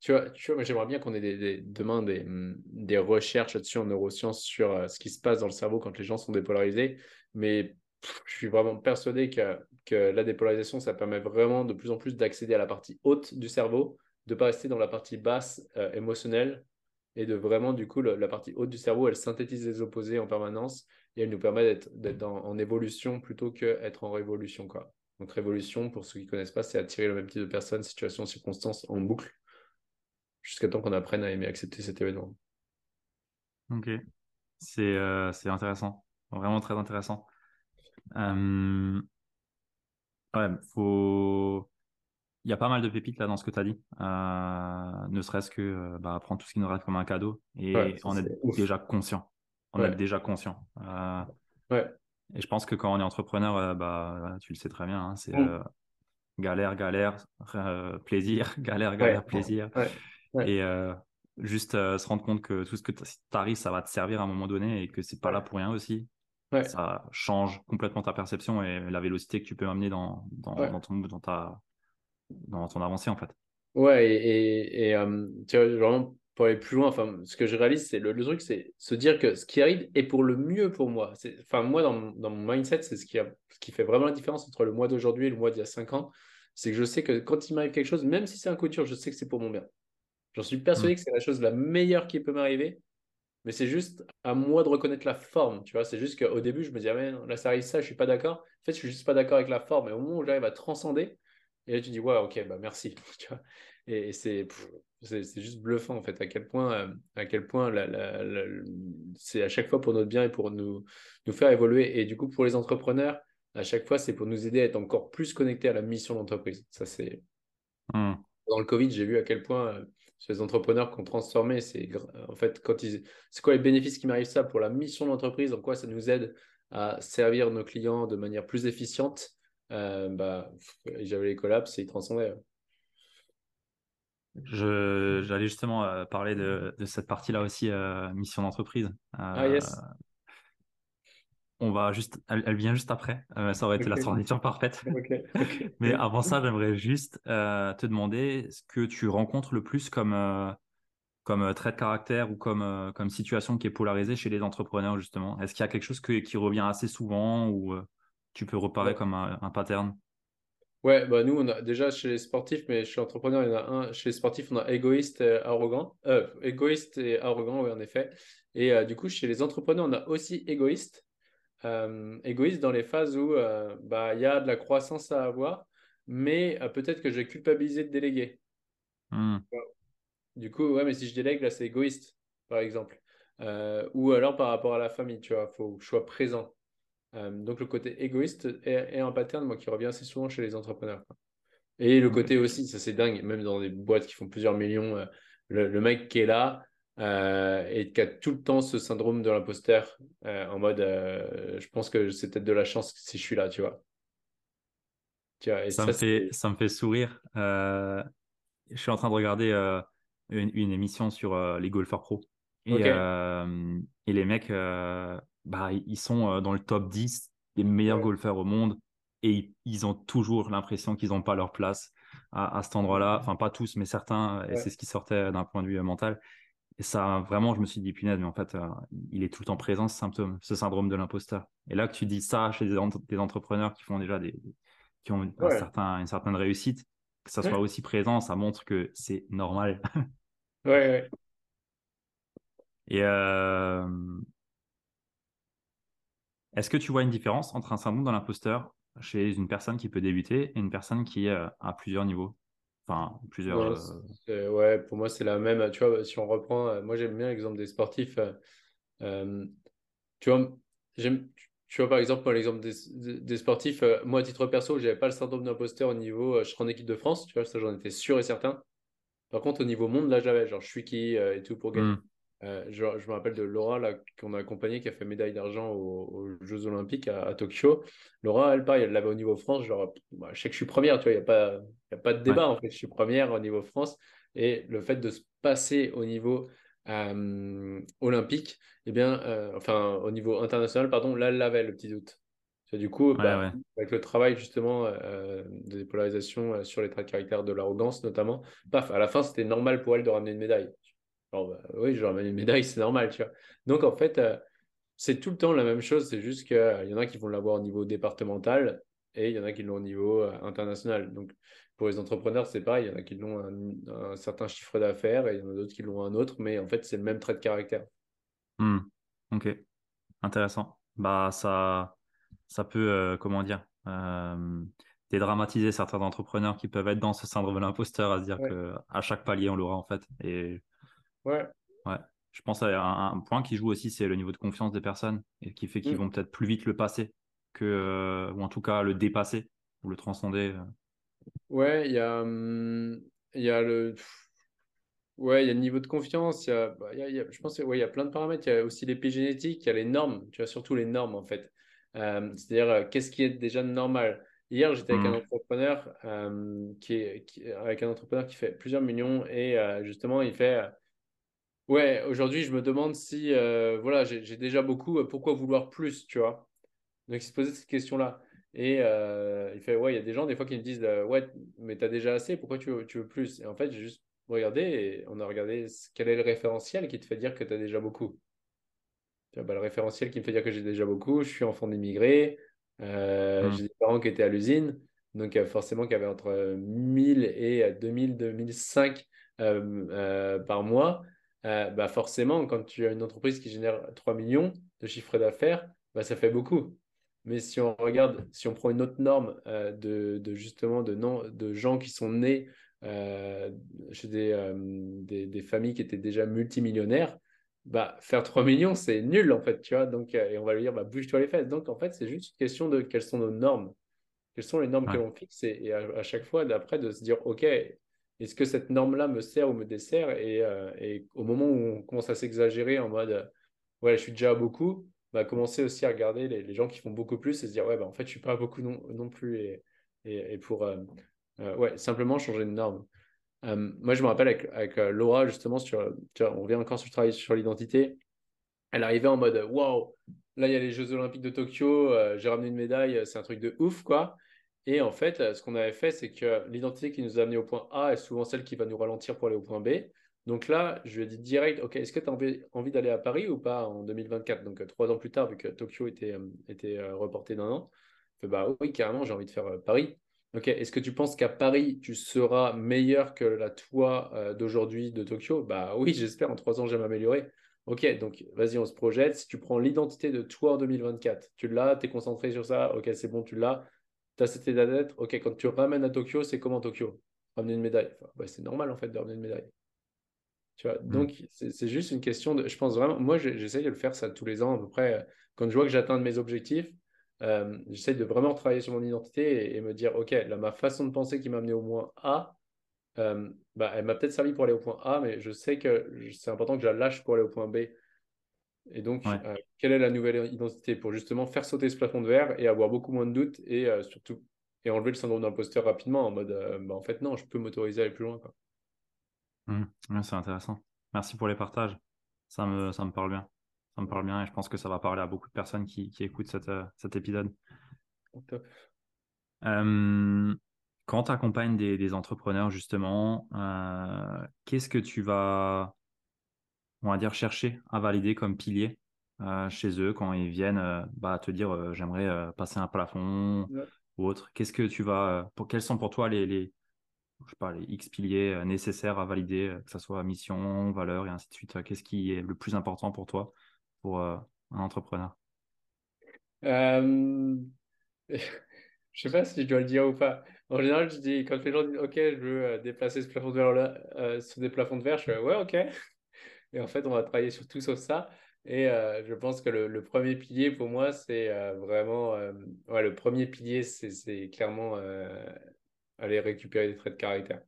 Speaker 2: tu vois, tu vois j'aimerais bien qu'on ait des, demain des, mm, des recherches là-dessus en neurosciences sur euh, ce qui se passe dans le cerveau quand les gens sont dépolarisés. Mais je suis vraiment persuadé que, que la dépolarisation, ça permet vraiment de plus en plus d'accéder à la partie haute du cerveau, de ne pas rester dans la partie basse euh, émotionnelle et de vraiment, du coup, la partie haute du cerveau, elle synthétise les opposés en permanence et elle nous permet d'être en, évolution plutôt qu'être en révolution. Quoi. Donc, révolution, pour ceux qui ne connaissent pas, c'est attirer le même type de personnes, situation, circonstances en boucle jusqu'à temps qu'on apprenne à aimer accepter cet événement.
Speaker 1: Ok, c'est euh, intéressant, vraiment très intéressant. Euh... Ouais, faut... Il y a pas mal de pépites là dans ce que tu as dit, euh, ne serait-ce que euh, bah, prendre tout ce qui nous reste comme un cadeau et on est, déjà conscient. On est déjà conscient.
Speaker 2: ouais.
Speaker 1: Et je pense que quand on est entrepreneur, bah, tu le sais très bien, hein, c'est mm. galère, galère, plaisir, [LAUGHS] galère, galère, plaisir. Et euh, juste euh, se rendre compte que tout ce que tu arrives, ça va te servir à un moment donné et que c'est pas là pour rien aussi. Ça change complètement ta perception et la vélocité que tu peux amener dans, dans, dans ton, dans, ta, dans ton avancée en fait.
Speaker 2: Ouais, et, et, euh, tu vois, vraiment pour aller plus loin, enfin, ce que je réalise, c'est le, le, truc, c'est se dire que ce qui arrive est pour le mieux pour moi. Enfin, moi, dans, dans mon mindset, c'est ce qui, a, ce qui fait vraiment la différence entre le mois d'aujourd'hui et le mois d'il y a 5 ans. C'est que je sais que quand il m'arrive quelque chose, même si c'est un couture, je sais que c'est pour mon bien. J'en suis persuadé mm. que c'est la chose la meilleure qui peut m'arriver. Mais c'est juste à moi de reconnaître la forme, tu vois. C'est juste qu'au début, je me disais, ah, là, ça arrive ça, je suis pas d'accord. En fait, je suis juste pas d'accord avec la forme. Et au moment où j'arrive à transcender, et là, tu dis, ouais, ok, bah merci, [LAUGHS] tu vois. Et, c'est, c'est, juste bluffant, en fait, à quel point, euh, à quel point c'est à chaque fois pour notre bien et pour nous, nous faire évoluer. Et du coup, pour les entrepreneurs, à chaque fois, c'est pour nous aider à être encore plus connectés à la mission d'entreprise. Ça, c'est. Mm. Dans le Covid, j'ai vu à quel point euh, les entrepreneurs qui ont transformé. C'est en fait quand ils, c'est quoi les bénéfices qui m'arrivent ça pour la mission de l'entreprise, en quoi ça nous aide à servir nos clients de manière plus efficiente. Euh, bah, j'avais les collapses et ils transcendaient.
Speaker 1: J'allais justement euh, parler de, de, cette partie-là aussi, euh, mission d'entreprise.
Speaker 2: ah yes.
Speaker 1: On va juste, elle, vient juste après. ça aurait été la transition parfaite. [LAUGHS] [LAUGHS] Mais avant ça, j'aimerais juste te demander ce que tu rencontres le plus comme comme trait de caractère ou comme comme situation qui est polarisée chez les entrepreneurs justement. Est-ce qu'il y a quelque chose qui revient assez souvent ou tu peux reparer comme un, un pattern?
Speaker 2: Ouais, bah nous, on a déjà chez les sportifs, mais chez l'entrepreneur, il y en a un. Chez les sportifs, on a égoïste et arrogant. Euh, égoïste et arrogant, oui, en effet. Et euh, du coup, chez les entrepreneurs, on a aussi égoïste. Euh, égoïste dans les phases où bah, il y a de la croissance à avoir, mais peut-être que j'ai culpabilisé de déléguer.
Speaker 1: Mmh.
Speaker 2: Du coup, ouais, mais si je délègue, là, c'est égoïste, par exemple. ou alors par rapport à la famille, tu vois, il faut que je sois présent. Euh, donc le côté égoïste est, un pattern moi, qui revient assez souvent chez les entrepreneurs. Et le côté aussi, ça c'est dingue, même dans des boîtes qui font plusieurs millions, euh, le, mec qui est là euh, et qui a tout le temps ce syndrome de l'imposteur en mode je pense que c'est peut-être de la chance si je suis là, tu vois.
Speaker 1: ça, me fait, ça me fait sourire. je suis en train de regarder une, émission sur les golfeurs pro. Et, et les mecs, bah, ils sont euh, dans le top 10 des meilleurs golfeurs au monde et ils, ont toujours l'impression qu'ils n'ont pas leur place à, cet endroit-là. Enfin, pas tous, mais certains, et c'est ce qui sortait d'un point de vue mental. Et ça, vraiment, je me suis dit, punaise, mais en fait, euh, il est tout le temps présent, ce symptôme, ce syndrome de l'imposteur. Et là que tu dis ça chez des, entrepreneurs qui font déjà des, qui ont un certain, une certaine réussite, que ça soit aussi présent, ça montre que c'est normal.
Speaker 2: ouais, ouais.
Speaker 1: Et, euh, est-ce que tu vois une différence entre un syndrome de l'imposteur chez une personne qui peut débuter et une personne qui est à plusieurs niveaux? Enfin, plusieurs.
Speaker 2: Euh, ouais, pour moi, c'est la même. Tu vois, si on reprend, euh, moi, j'aime bien l'exemple des sportifs. Euh, tu vois, j'aime. Tu vois, par exemple, l'exemple des, des, sportifs, moi, à titre perso, je n'avais pas le syndrome d'imposteur au niveau, je serai en équipe de France, tu vois, ça, j'en étais sûr et certain. Par contre, au niveau monde, là, j'avais, genre, je suis qui et tout pour gagner. Mmh. Euh, je, me rappelle de Laura qu'on a accompagnée qui a fait médaille d'argent aux, Jeux Olympiques à, Tokyo. Laura, elle, pareil, elle l'avait au niveau France. Genre, bah, je sais que je suis première, tu vois, il n'y a, pas, a pas de débat en fait. Je suis première au niveau France. Et le fait de se passer au niveau euh, olympique, eh bien, euh, enfin, au niveau international, pardon, là, elle l'avait le petit doute. Du coup, bah, avec le travail justement de dépolarisation sur les traits de caractère de l'arrogance notamment, paf, à la fin, c'était normal pour elle de ramener une médaille. Bah, oui, je ramène une médaille, [LAUGHS] c'est normal, tu vois. Donc, en fait, euh, c'est tout le temps la même chose. C'est juste qu'il euh, y en a qui vont l'avoir au niveau départemental et il y en a qui l'ont au niveau euh, international. Donc, pour les entrepreneurs, c'est pareil. Il y en a qui l'ont un, certain chiffre d'affaires et il y en a d'autres qui l'ont un autre. Mais en fait, c'est le même trait de caractère.
Speaker 1: Hmm. Ok. Intéressant. Bah, ça, ça peut, comment dire, dédramatiser certains entrepreneurs qui peuvent être dans ce syndrome de l'imposteur à se dire que qu'à chaque palier, on l'aura en fait. Et
Speaker 2: Ouais.
Speaker 1: Ouais. Je pense à un, point qui joue aussi, c'est le niveau de confiance des personnes et qui fait qu'ils mm. vont peut-être plus vite le passer que, euh, ou en tout cas le dépasser ou le transcender. Euh.
Speaker 2: Ouais, il y a, hum, il y a le. Ouais, il y a le niveau de confiance. Il y a, bah, y a, je pense qu'il ouais, y a plein de paramètres. Il y a aussi l'épigénétique, il y a les normes. Tu as surtout les normes en fait. Euh, c'est-à-dire, qu'est-ce qui est déjà normal? Hier, j'étais avec un mm. entrepreneur qui, est, qui, avec un entrepreneur qui fait plusieurs millions et justement, il fait Ouais, aujourd'hui, je me demande si, euh, voilà, j'ai déjà beaucoup, euh, pourquoi vouloir plus, tu vois Donc, il se posait cette question-là. Et euh, il fait, ouais, il y a des gens, des fois, qui me disent, ouais, mais tu as déjà assez, pourquoi tu veux, tu veux plus? Et en fait, j'ai juste regardé et on a regardé quel est le référentiel qui te fait dire que tu as déjà beaucoup. Tu vois, bah, le référentiel qui me fait dire que j'ai déjà beaucoup, je suis enfant d'immigré, mmh. j'ai des parents qui étaient à l'usine, donc forcément qui avaient entre 1000 et 2000, 2005 par mois. Euh, bah forcément, quand tu as une entreprise qui génère 3 millions de chiffre d'affaires, bah ça fait beaucoup. Mais si on regarde, si on prend une autre norme euh, de, de, justement de, non, de gens qui sont nés euh, chez des, des, des, familles qui étaient déjà multimillionnaires, bah, faire 3 millions, c'est nul en fait, tu vois. Donc, et on va lui dire, bah, bouge-toi les fesses. Donc, en fait, c'est juste une question de quelles sont nos normes. Quelles sont les normes que l'on fixe et, à, chaque fois, d'après, de se dire, OK, est-ce que cette norme-là me sert ou me dessert? Et, et, au moment où on commence à s'exagérer en mode ouais, je suis déjà à beaucoup, bah, commencer aussi à regarder les, gens qui font beaucoup plus et se dire ouais, bah, en fait, je suis pas à beaucoup non, non plus. Et, pour ouais, simplement changer de norme. moi, je me rappelle avec, Laura, justement, on revient encore sur le travail sur l'identité. Elle arrivait en mode waouh, là, il y a les Jeux Olympiques de Tokyo, j'ai ramené une médaille, c'est un truc de ouf, quoi. Et en fait, euh, ce qu'on avait fait, c'est que l'identité qui nous a amené au point A est souvent celle qui va nous ralentir pour aller au point B. Donc là, je lui ai dit direct, OK, est-ce que tu as envie, d'aller à Paris ou pas en 2024 Donc euh, trois ans plus tard, vu que Tokyo était, euh, était reporté d'un an. Fait, bah oui, carrément, j'ai envie de faire Paris. OK, est-ce que tu penses qu'à Paris, tu seras meilleur que la toi d'aujourd'hui de Tokyo? Bah oui, j'espère, en trois ans, je vais m'améliorer. Ok, donc vas-y, on se projette. Si tu prends l'identité de toi en 2024, tu l'as, tu es concentré sur ça, ok, c'est bon, tu l'as tu as cet état d'être, ok, quand tu ramènes à Tokyo, c'est comment Tokyo? Ramener une médaille. c'est normal en fait de ramener une médaille. Tu vois, mm. donc c'est juste une question de. Je pense vraiment, moi j'essaye de le faire ça tous les ans à peu près. Quand je vois que j'atteins mes objectifs, euh, j'essaye de vraiment travailler sur mon identité et, me dire, ok, là, ma façon de penser qui m'a amené au moins A, euh, bah, elle m'a peut-être servi pour aller au point A, mais je sais que c'est important que je la lâche pour aller au point B. Et donc, euh, quelle est la nouvelle identité pour justement faire sauter ce plafond de verre et avoir beaucoup moins de doutes et euh, surtout et enlever le syndrome d'imposteur rapidement en mode euh, bah, en fait non, je peux m'autoriser à aller plus loin. Quoi.
Speaker 1: Mmh. c'est intéressant. Merci pour les partages. Ça me, ça me parle bien. Ça me parle bien et je pense que ça va parler à beaucoup de personnes qui, qui écoutent cette, cet épisode. Quand tu accompagnes des, des, entrepreneurs, justement, qu'est-ce que tu vas on va dire, chercher à valider comme pilier euh, chez eux quand ils viennent euh, bah, te dire euh, j'aimerais passer un plafond ou autre Qu'est-ce que tu vas, pour, quels sont pour toi les, les, je sais pas, les X piliers nécessaires à valider, que ce soit mission, valeur et ainsi de suite Qu'est-ce qui est le plus important pour toi, pour un entrepreneur? [LAUGHS]
Speaker 2: Je sais pas si je dois le dire ou pas. En général, je dis, quand les gens disent OK, je veux déplacer ce plafond de verre là, sur des plafonds de verre, je fais ouais, OK. Et en fait, on va travailler sur tout sauf ça. Et euh, je pense que le, premier pilier pour moi, c'est euh, vraiment. Euh, le premier pilier, c'est clairement aller récupérer des traits de caractère.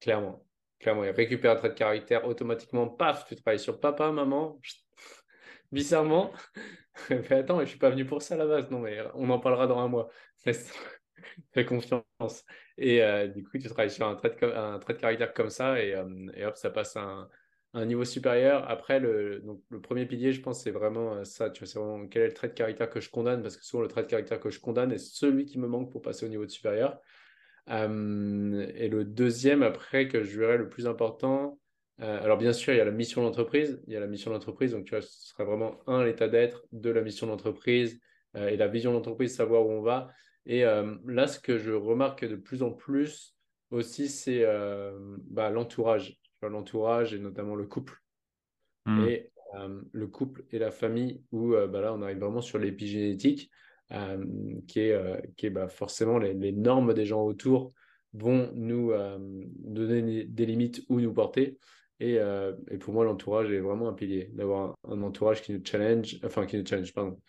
Speaker 2: Clairement. Clairement. Et récupérer un trait de caractère automatiquement, paf, tu travailles sur papa, maman. [LAUGHS] Bizarrement. [LAUGHS] mais attends, je suis pas venu pour ça à la base. Non, mais on en parlera dans un mois. [LAUGHS] Fais confiance. Et du coup, tu travailles sur un trait de, caractère comme ça et, et hop, ça passe un un niveau supérieur. Après, le, premier pilier, je pense, c'est vraiment euh, ça. Tu vois, c'est vraiment quel est le trait de caractère que je condamne, parce que souvent, le trait de caractère que je condamne est celui qui me manque pour passer au niveau de supérieur. Euh, et le deuxième, après, que je verrais le plus important, euh, alors bien sûr, il y a la mission d'entreprise. Il y a la mission d'entreprise, donc tu vois, ce serait vraiment un, l'état d'être, de la mission d'entreprise et la vision d'entreprise, savoir où on va. Et là, ce que je remarque de plus en plus aussi, c'est bah, l'entourage l'entourage et notamment le couple. Hmm. Et euh, le couple et la famille, où euh, bah là, on arrive vraiment sur l'épigénétique, euh, qui est, qui est bah, forcément les, normes des gens autour vont nous donner des limites où nous porter. Et, et pour moi, l'entourage est vraiment un pilier, d'avoir un, entourage qui nous challenge, enfin qui nous challenge, pardon,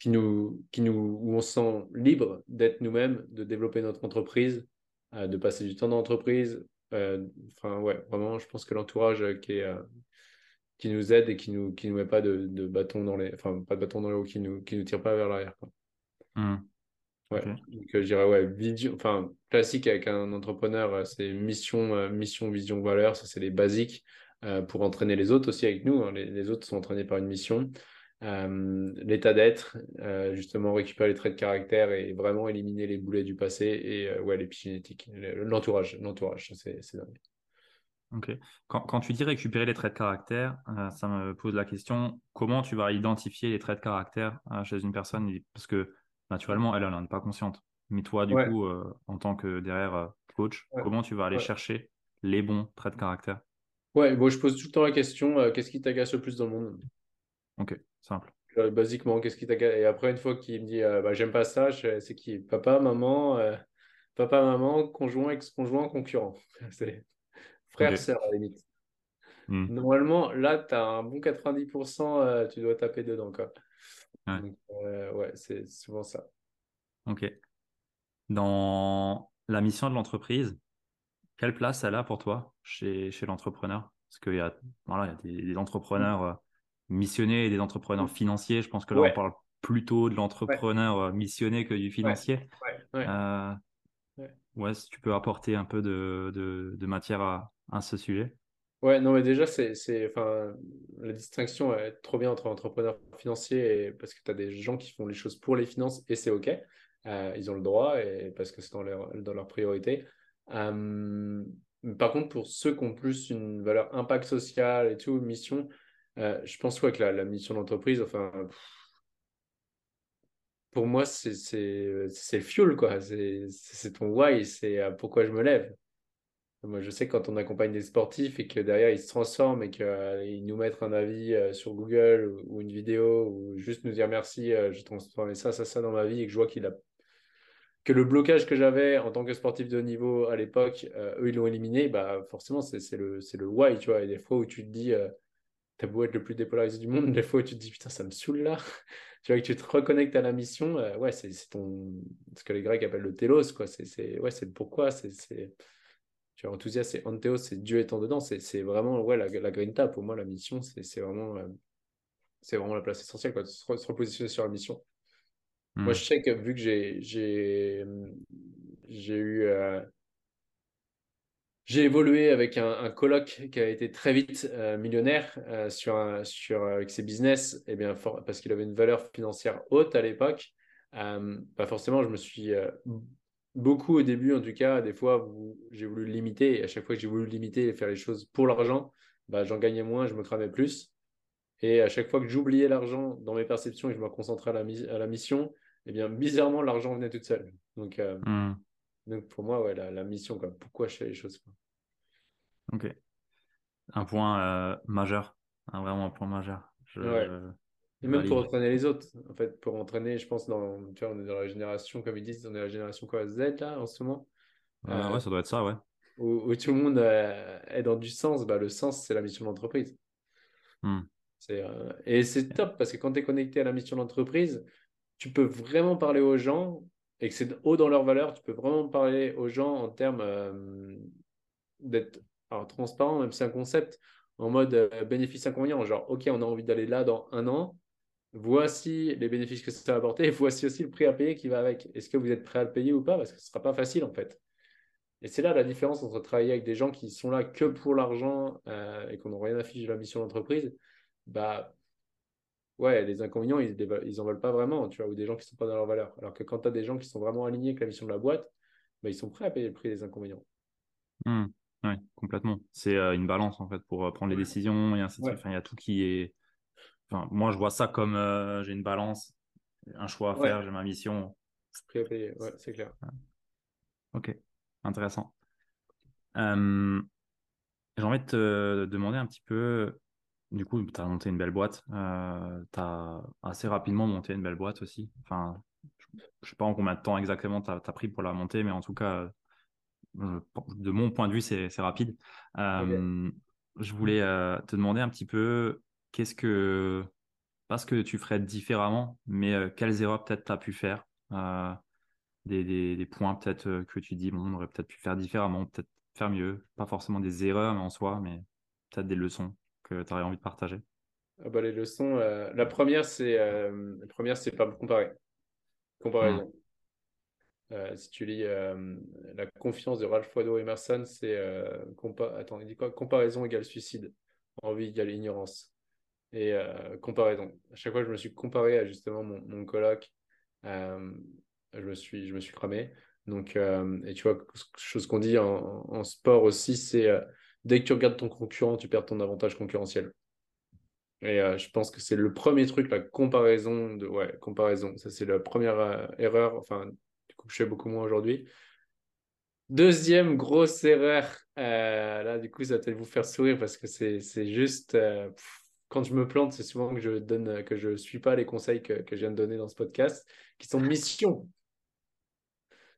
Speaker 2: qui nous, qui nous, où on se sent libre d'être nous-mêmes, de développer notre entreprise, de passer du temps dans l'entreprise, enfin, ouais, vraiment, je pense que l'entourage euh, qui, est, euh, qui nous aide et qui nous, qui nous met pas de, de bâton dans les. Enfin, pas de bâton dans les roues, qui nous, qui nous tire pas vers l'arrière. Mmh. Ouais. Donc, je dirais, ouais, vision, enfin, classique avec un entrepreneur, c'est mission, mission, vision, valeur. Ça, c'est les basiques pour entraîner les autres aussi avec nous. Hein. Les, les, autres sont entraînés par une mission. Euh, l'état d'être, euh, justement récupérer les traits de caractère et vraiment éliminer les boulets du passé et euh, ouais, l'épigénétique, l'entourage, l'entourage, c'est dingue.
Speaker 1: Ok. Quand, quand, tu dis récupérer les traits de caractère, ça me pose la question comment tu vas identifier les traits de caractère chez une personne? Parce que naturellement, elle, elle n'en est pas consciente. Mais toi, du coup, en tant que derrière coach, comment tu vas aller chercher les bons traits de caractère?
Speaker 2: Ouais, bon, je pose tout le temps la question qu'est-ce qui t'agace le plus dans le monde?
Speaker 1: Ok. Simple.
Speaker 2: basiquement, qu'est-ce qui t'a. Et après, une fois qu'il me dit euh, bah, j'aime pas ça, c'est qui? Papa, maman, euh, papa, maman, conjoint, ex-conjoint, concurrent. [LAUGHS] c'est frère, sœur à la limite. Hmm. Normalement, là, tu as un bon 90%, euh, tu dois taper dedans. Quoi. Ouais, ouais c'est souvent ça.
Speaker 1: Ok. Dans la mission de l'entreprise, quelle place elle a pour toi chez, chez l'entrepreneur? Parce qu'il y a, voilà, il y a des, entrepreneurs euh, missionnés et des entrepreneurs financiers. Je pense que là, on parle plutôt de l'entrepreneur euh, missionné que du financier. Euh, ouais, si tu peux apporter un peu de, de, matière à, à, ce sujet.
Speaker 2: Ouais, non, mais déjà, c'est, c'est, enfin, la distinction est trop bien entre entrepreneurs financiers et parce que tu as des gens qui font les choses pour les finances et c'est OK. ils ont le droit et parce que c'est dans leur, dans leur priorité. Euh, par contre, pour ceux qui ont plus une valeur impact social et tout, mission, euh, je pense ouais, que la, mission d'entreprise, enfin, pour moi, c'est le fuel, quoi. C'est ton why, c'est euh, pourquoi je me lève. Moi, je sais que quand on accompagne des sportifs et que derrière ils se transforment et qu'ils nous mettent un avis sur Google ou, une vidéo ou juste nous dire merci, j'ai transformé ça, ça, ça dans ma vie et que je vois qu'il a que le blocage que j'avais en tant que sportif de haut niveau à l'époque, euh, eux, ils l'ont éliminé, bah, forcément, c'est le, le why, tu vois. Et des fois où tu te dis, euh, t'as beau être le plus dépolarisé du monde, [LAUGHS] des fois où tu te dis, putain, ça me saoule là. [LAUGHS] tu vois, que tu te reconnectes à la mission, euh, ouais, c'est ton, ce que les Grecs appellent le télos, quoi. C'est ouais, le pourquoi, c'est, tu vois, enthousiasme, c'est anthéos, c'est Dieu étant dedans. C'est vraiment, ouais, la, la grinta, pour moi, la mission, c'est vraiment, c'est vraiment la place essentielle, quoi, se, se repositionner sur la mission. Moi, hmm. je sais que vu que j'ai j'ai j'ai eu euh, j'ai évolué avec un, un, coloc qui a été très vite euh, millionnaire euh, sur sur avec ses business, et eh bien parce qu'il avait une valeur financière haute à l'époque. Bah forcément, je me suis beaucoup au début, en tout cas, des fois, j'ai voulu limiter. Et à chaque fois que j'ai voulu limiter et faire les choses pour l'argent, bah, j'en gagnais moins, je me cramais plus. Et à chaque fois que j'oubliais l'argent dans mes perceptions et que je me concentrais à la, mission, eh bien, bizarrement, l'argent venait tout seul. Donc, euh, hmm. Donc pour moi, ouais, la, mission, quoi. pourquoi je fais les choses. Quoi.
Speaker 1: Ok. Un point euh, majeur, vraiment un point majeur.
Speaker 2: Et même pour entraîner les autres. En fait, pour entraîner, je pense, dans, tu vois, on est dans la génération, comme ils disent, on est la génération quoi, Z, là, en ce moment.
Speaker 1: Euh, ouais, ça doit être ça, ouais.
Speaker 2: Où, tout le monde est dans du sens. Bah, le sens, c'est la mission de l'entreprise. Hmm. et c'est top parce que quand tu es connecté à la mission d'entreprise, tu peux vraiment parler aux gens et que c'est haut dans leur valeur, tu peux vraiment parler aux gens en termes euh, d'être transparent, même si c'est un concept en mode euh, bénéfice-inconvénient. Genre, OK, on a envie d'aller là dans un an. Voici les bénéfices que ça va apporter et [LAUGHS] voici aussi le prix à payer qui va avec. Est-ce que vous êtes prêt à le payer ou pas? Parce que ce ne sera pas facile en fait. Et c'est là la différence entre travailler avec des gens qui sont là que pour l'argent euh, et qu'on n'a rien affiché de la mission d'entreprise. Bah, ouais, les inconvénients, ils, ils en veulent pas vraiment, tu vois, ou des gens qui sont pas dans leur valeur. Alors que quand tu as des gens qui sont vraiment alignés avec la mission de la boîte, bah, ils sont prêts à payer le prix des inconvénients.
Speaker 1: Mmh. oui, complètement. C'est euh, une balance en fait pour euh, prendre les décisions et ainsi de suite. Enfin, il y a tout qui est. Enfin, moi, je vois ça comme euh, j'ai une balance, un choix à faire, j'ai ma mission.
Speaker 2: Prêt à payer, ouais, c'est clair.
Speaker 1: Ok, intéressant. j'ai envie de te demander un petit peu du coup, tu as monté une belle boîte. Euh, tu as assez rapidement monté une belle boîte aussi. Enfin, je ne sais pas en combien de temps exactement tu as, pris pour la monter, mais en tout cas, euh, de mon point de vue, c'est rapide. Euh, je voulais te demander un petit peu qu'est-ce que, pas ce que tu ferais différemment, mais quelles erreurs peut-être tu as pu faire. Des, des, points peut-être que tu dis, bon, on aurait peut-être pu faire différemment, peut-être faire mieux. Pas forcément des erreurs en soi, mais peut-être des leçons que tu aurais envie de partager?
Speaker 2: Ah bah, Les leçons, euh, la première, c'est euh, la première, c'est pas comparer. Comparaison. Hmm. Euh, si tu lis La confiance de Ralph Waldo Emerson, c'est attends, il dit quoi? Comparaison égale suicide, envie égale ignorance. Et comparaison. À chaque fois, je me suis comparé à justement mon, mon coloc. je me suis, je me suis cramé. Donc, et tu vois, chose qu'on dit en, en, sport aussi, c'est dès que tu regardes ton concurrent, tu perds ton avantage concurrentiel. Et euh, je pense que c'est le premier truc, la comparaison. De, ouais, comparaison. Ça, c'est la première euh, erreur. Enfin, du coup, je fais beaucoup moins aujourd'hui. Deuxième grosse erreur. Euh, là, du coup, ça va vous faire sourire parce que c'est juste. quand je me plante, c'est souvent que je donne, que je suis pas les conseils que, que je viens de donner dans ce podcast, qui sont mission.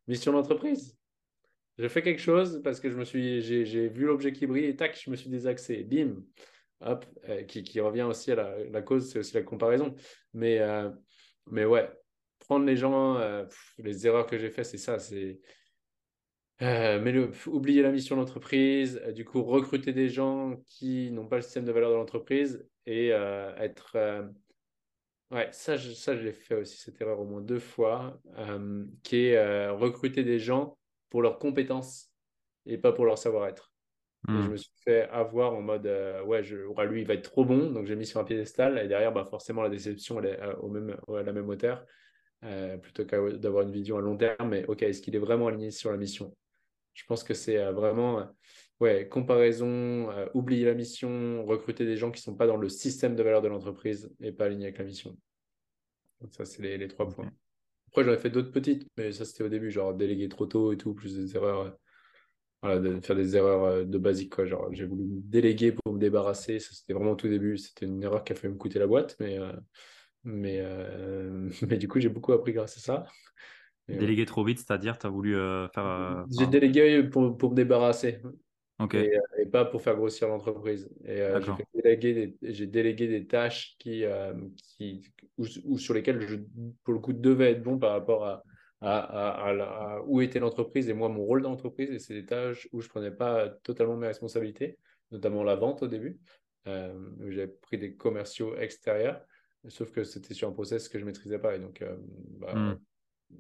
Speaker 2: Mission d'entreprise. J'ai fait quelque chose parce que je me suis, j'ai vu l'objet qui brille et tac, je me suis désaxé. Bim, hop, euh, qui, revient aussi à la, cause, c'est aussi la comparaison. Mais, euh, mais ouais, prendre les gens, euh, les erreurs que j'ai faites, c'est ça. C'est mais oublier la mission de l'entreprise, du coup, recruter des gens qui n'ont pas le système de valeur de l'entreprise et être. ouais, ça, je, ça, je fait aussi, cette erreur au moins deux fois, qui est recruter des gens pour leurs compétences et pas pour leur savoir-être. Et je hmm. me suis fait avoir en mode, ouais, je, lui, il va être trop bon, donc j'ai mis sur un piédestal, et derrière, bah, forcément, la déception, elle est au même, à la même hauteur, plutôt qu'à d'avoir une vision à long terme, mais ok, est-ce qu'il est vraiment aligné sur la mission? Je pense que c'est euh, vraiment euh, ouais, comparaison, euh, oublier la mission, recruter des gens qui ne sont pas dans le système de valeur de l'entreprise et pas alignés avec la mission. Donc ça, c'est les, trois points. Après, ai fait d'autres petites, mais ça, c'était au début, genre déléguer trop tôt et tout, plus des erreurs. voilà, de faire des erreurs de basique. Quoi. Genre, j'ai voulu déléguer pour me débarrasser. Ça, c'était vraiment au tout début. C'était une erreur qui a fait me coûter la boîte, mais, mais, [LAUGHS] mais du coup, j'ai beaucoup appris grâce à ça.
Speaker 1: Déléguer trop vite, c'est-à-dire, tu as voulu euh, faire. Euh,
Speaker 2: j'ai délégué pour, pour, me débarrasser. Et, euh, et, pas pour faire grossir l'entreprise. Et j'ai délégué, des, délégué des tâches qui, qui, ou, sur lesquelles je, pour le coup, devais être bon par rapport à, à, à, où était l'entreprise et moi, mon rôle d'entreprise. Et c'est des tâches où je prenais pas totalement mes responsabilités, notamment la vente au début. où j'ai pris des commerciaux extérieurs, sauf que c'était sur un process que je maîtrisais pas. Et donc, bah, hmm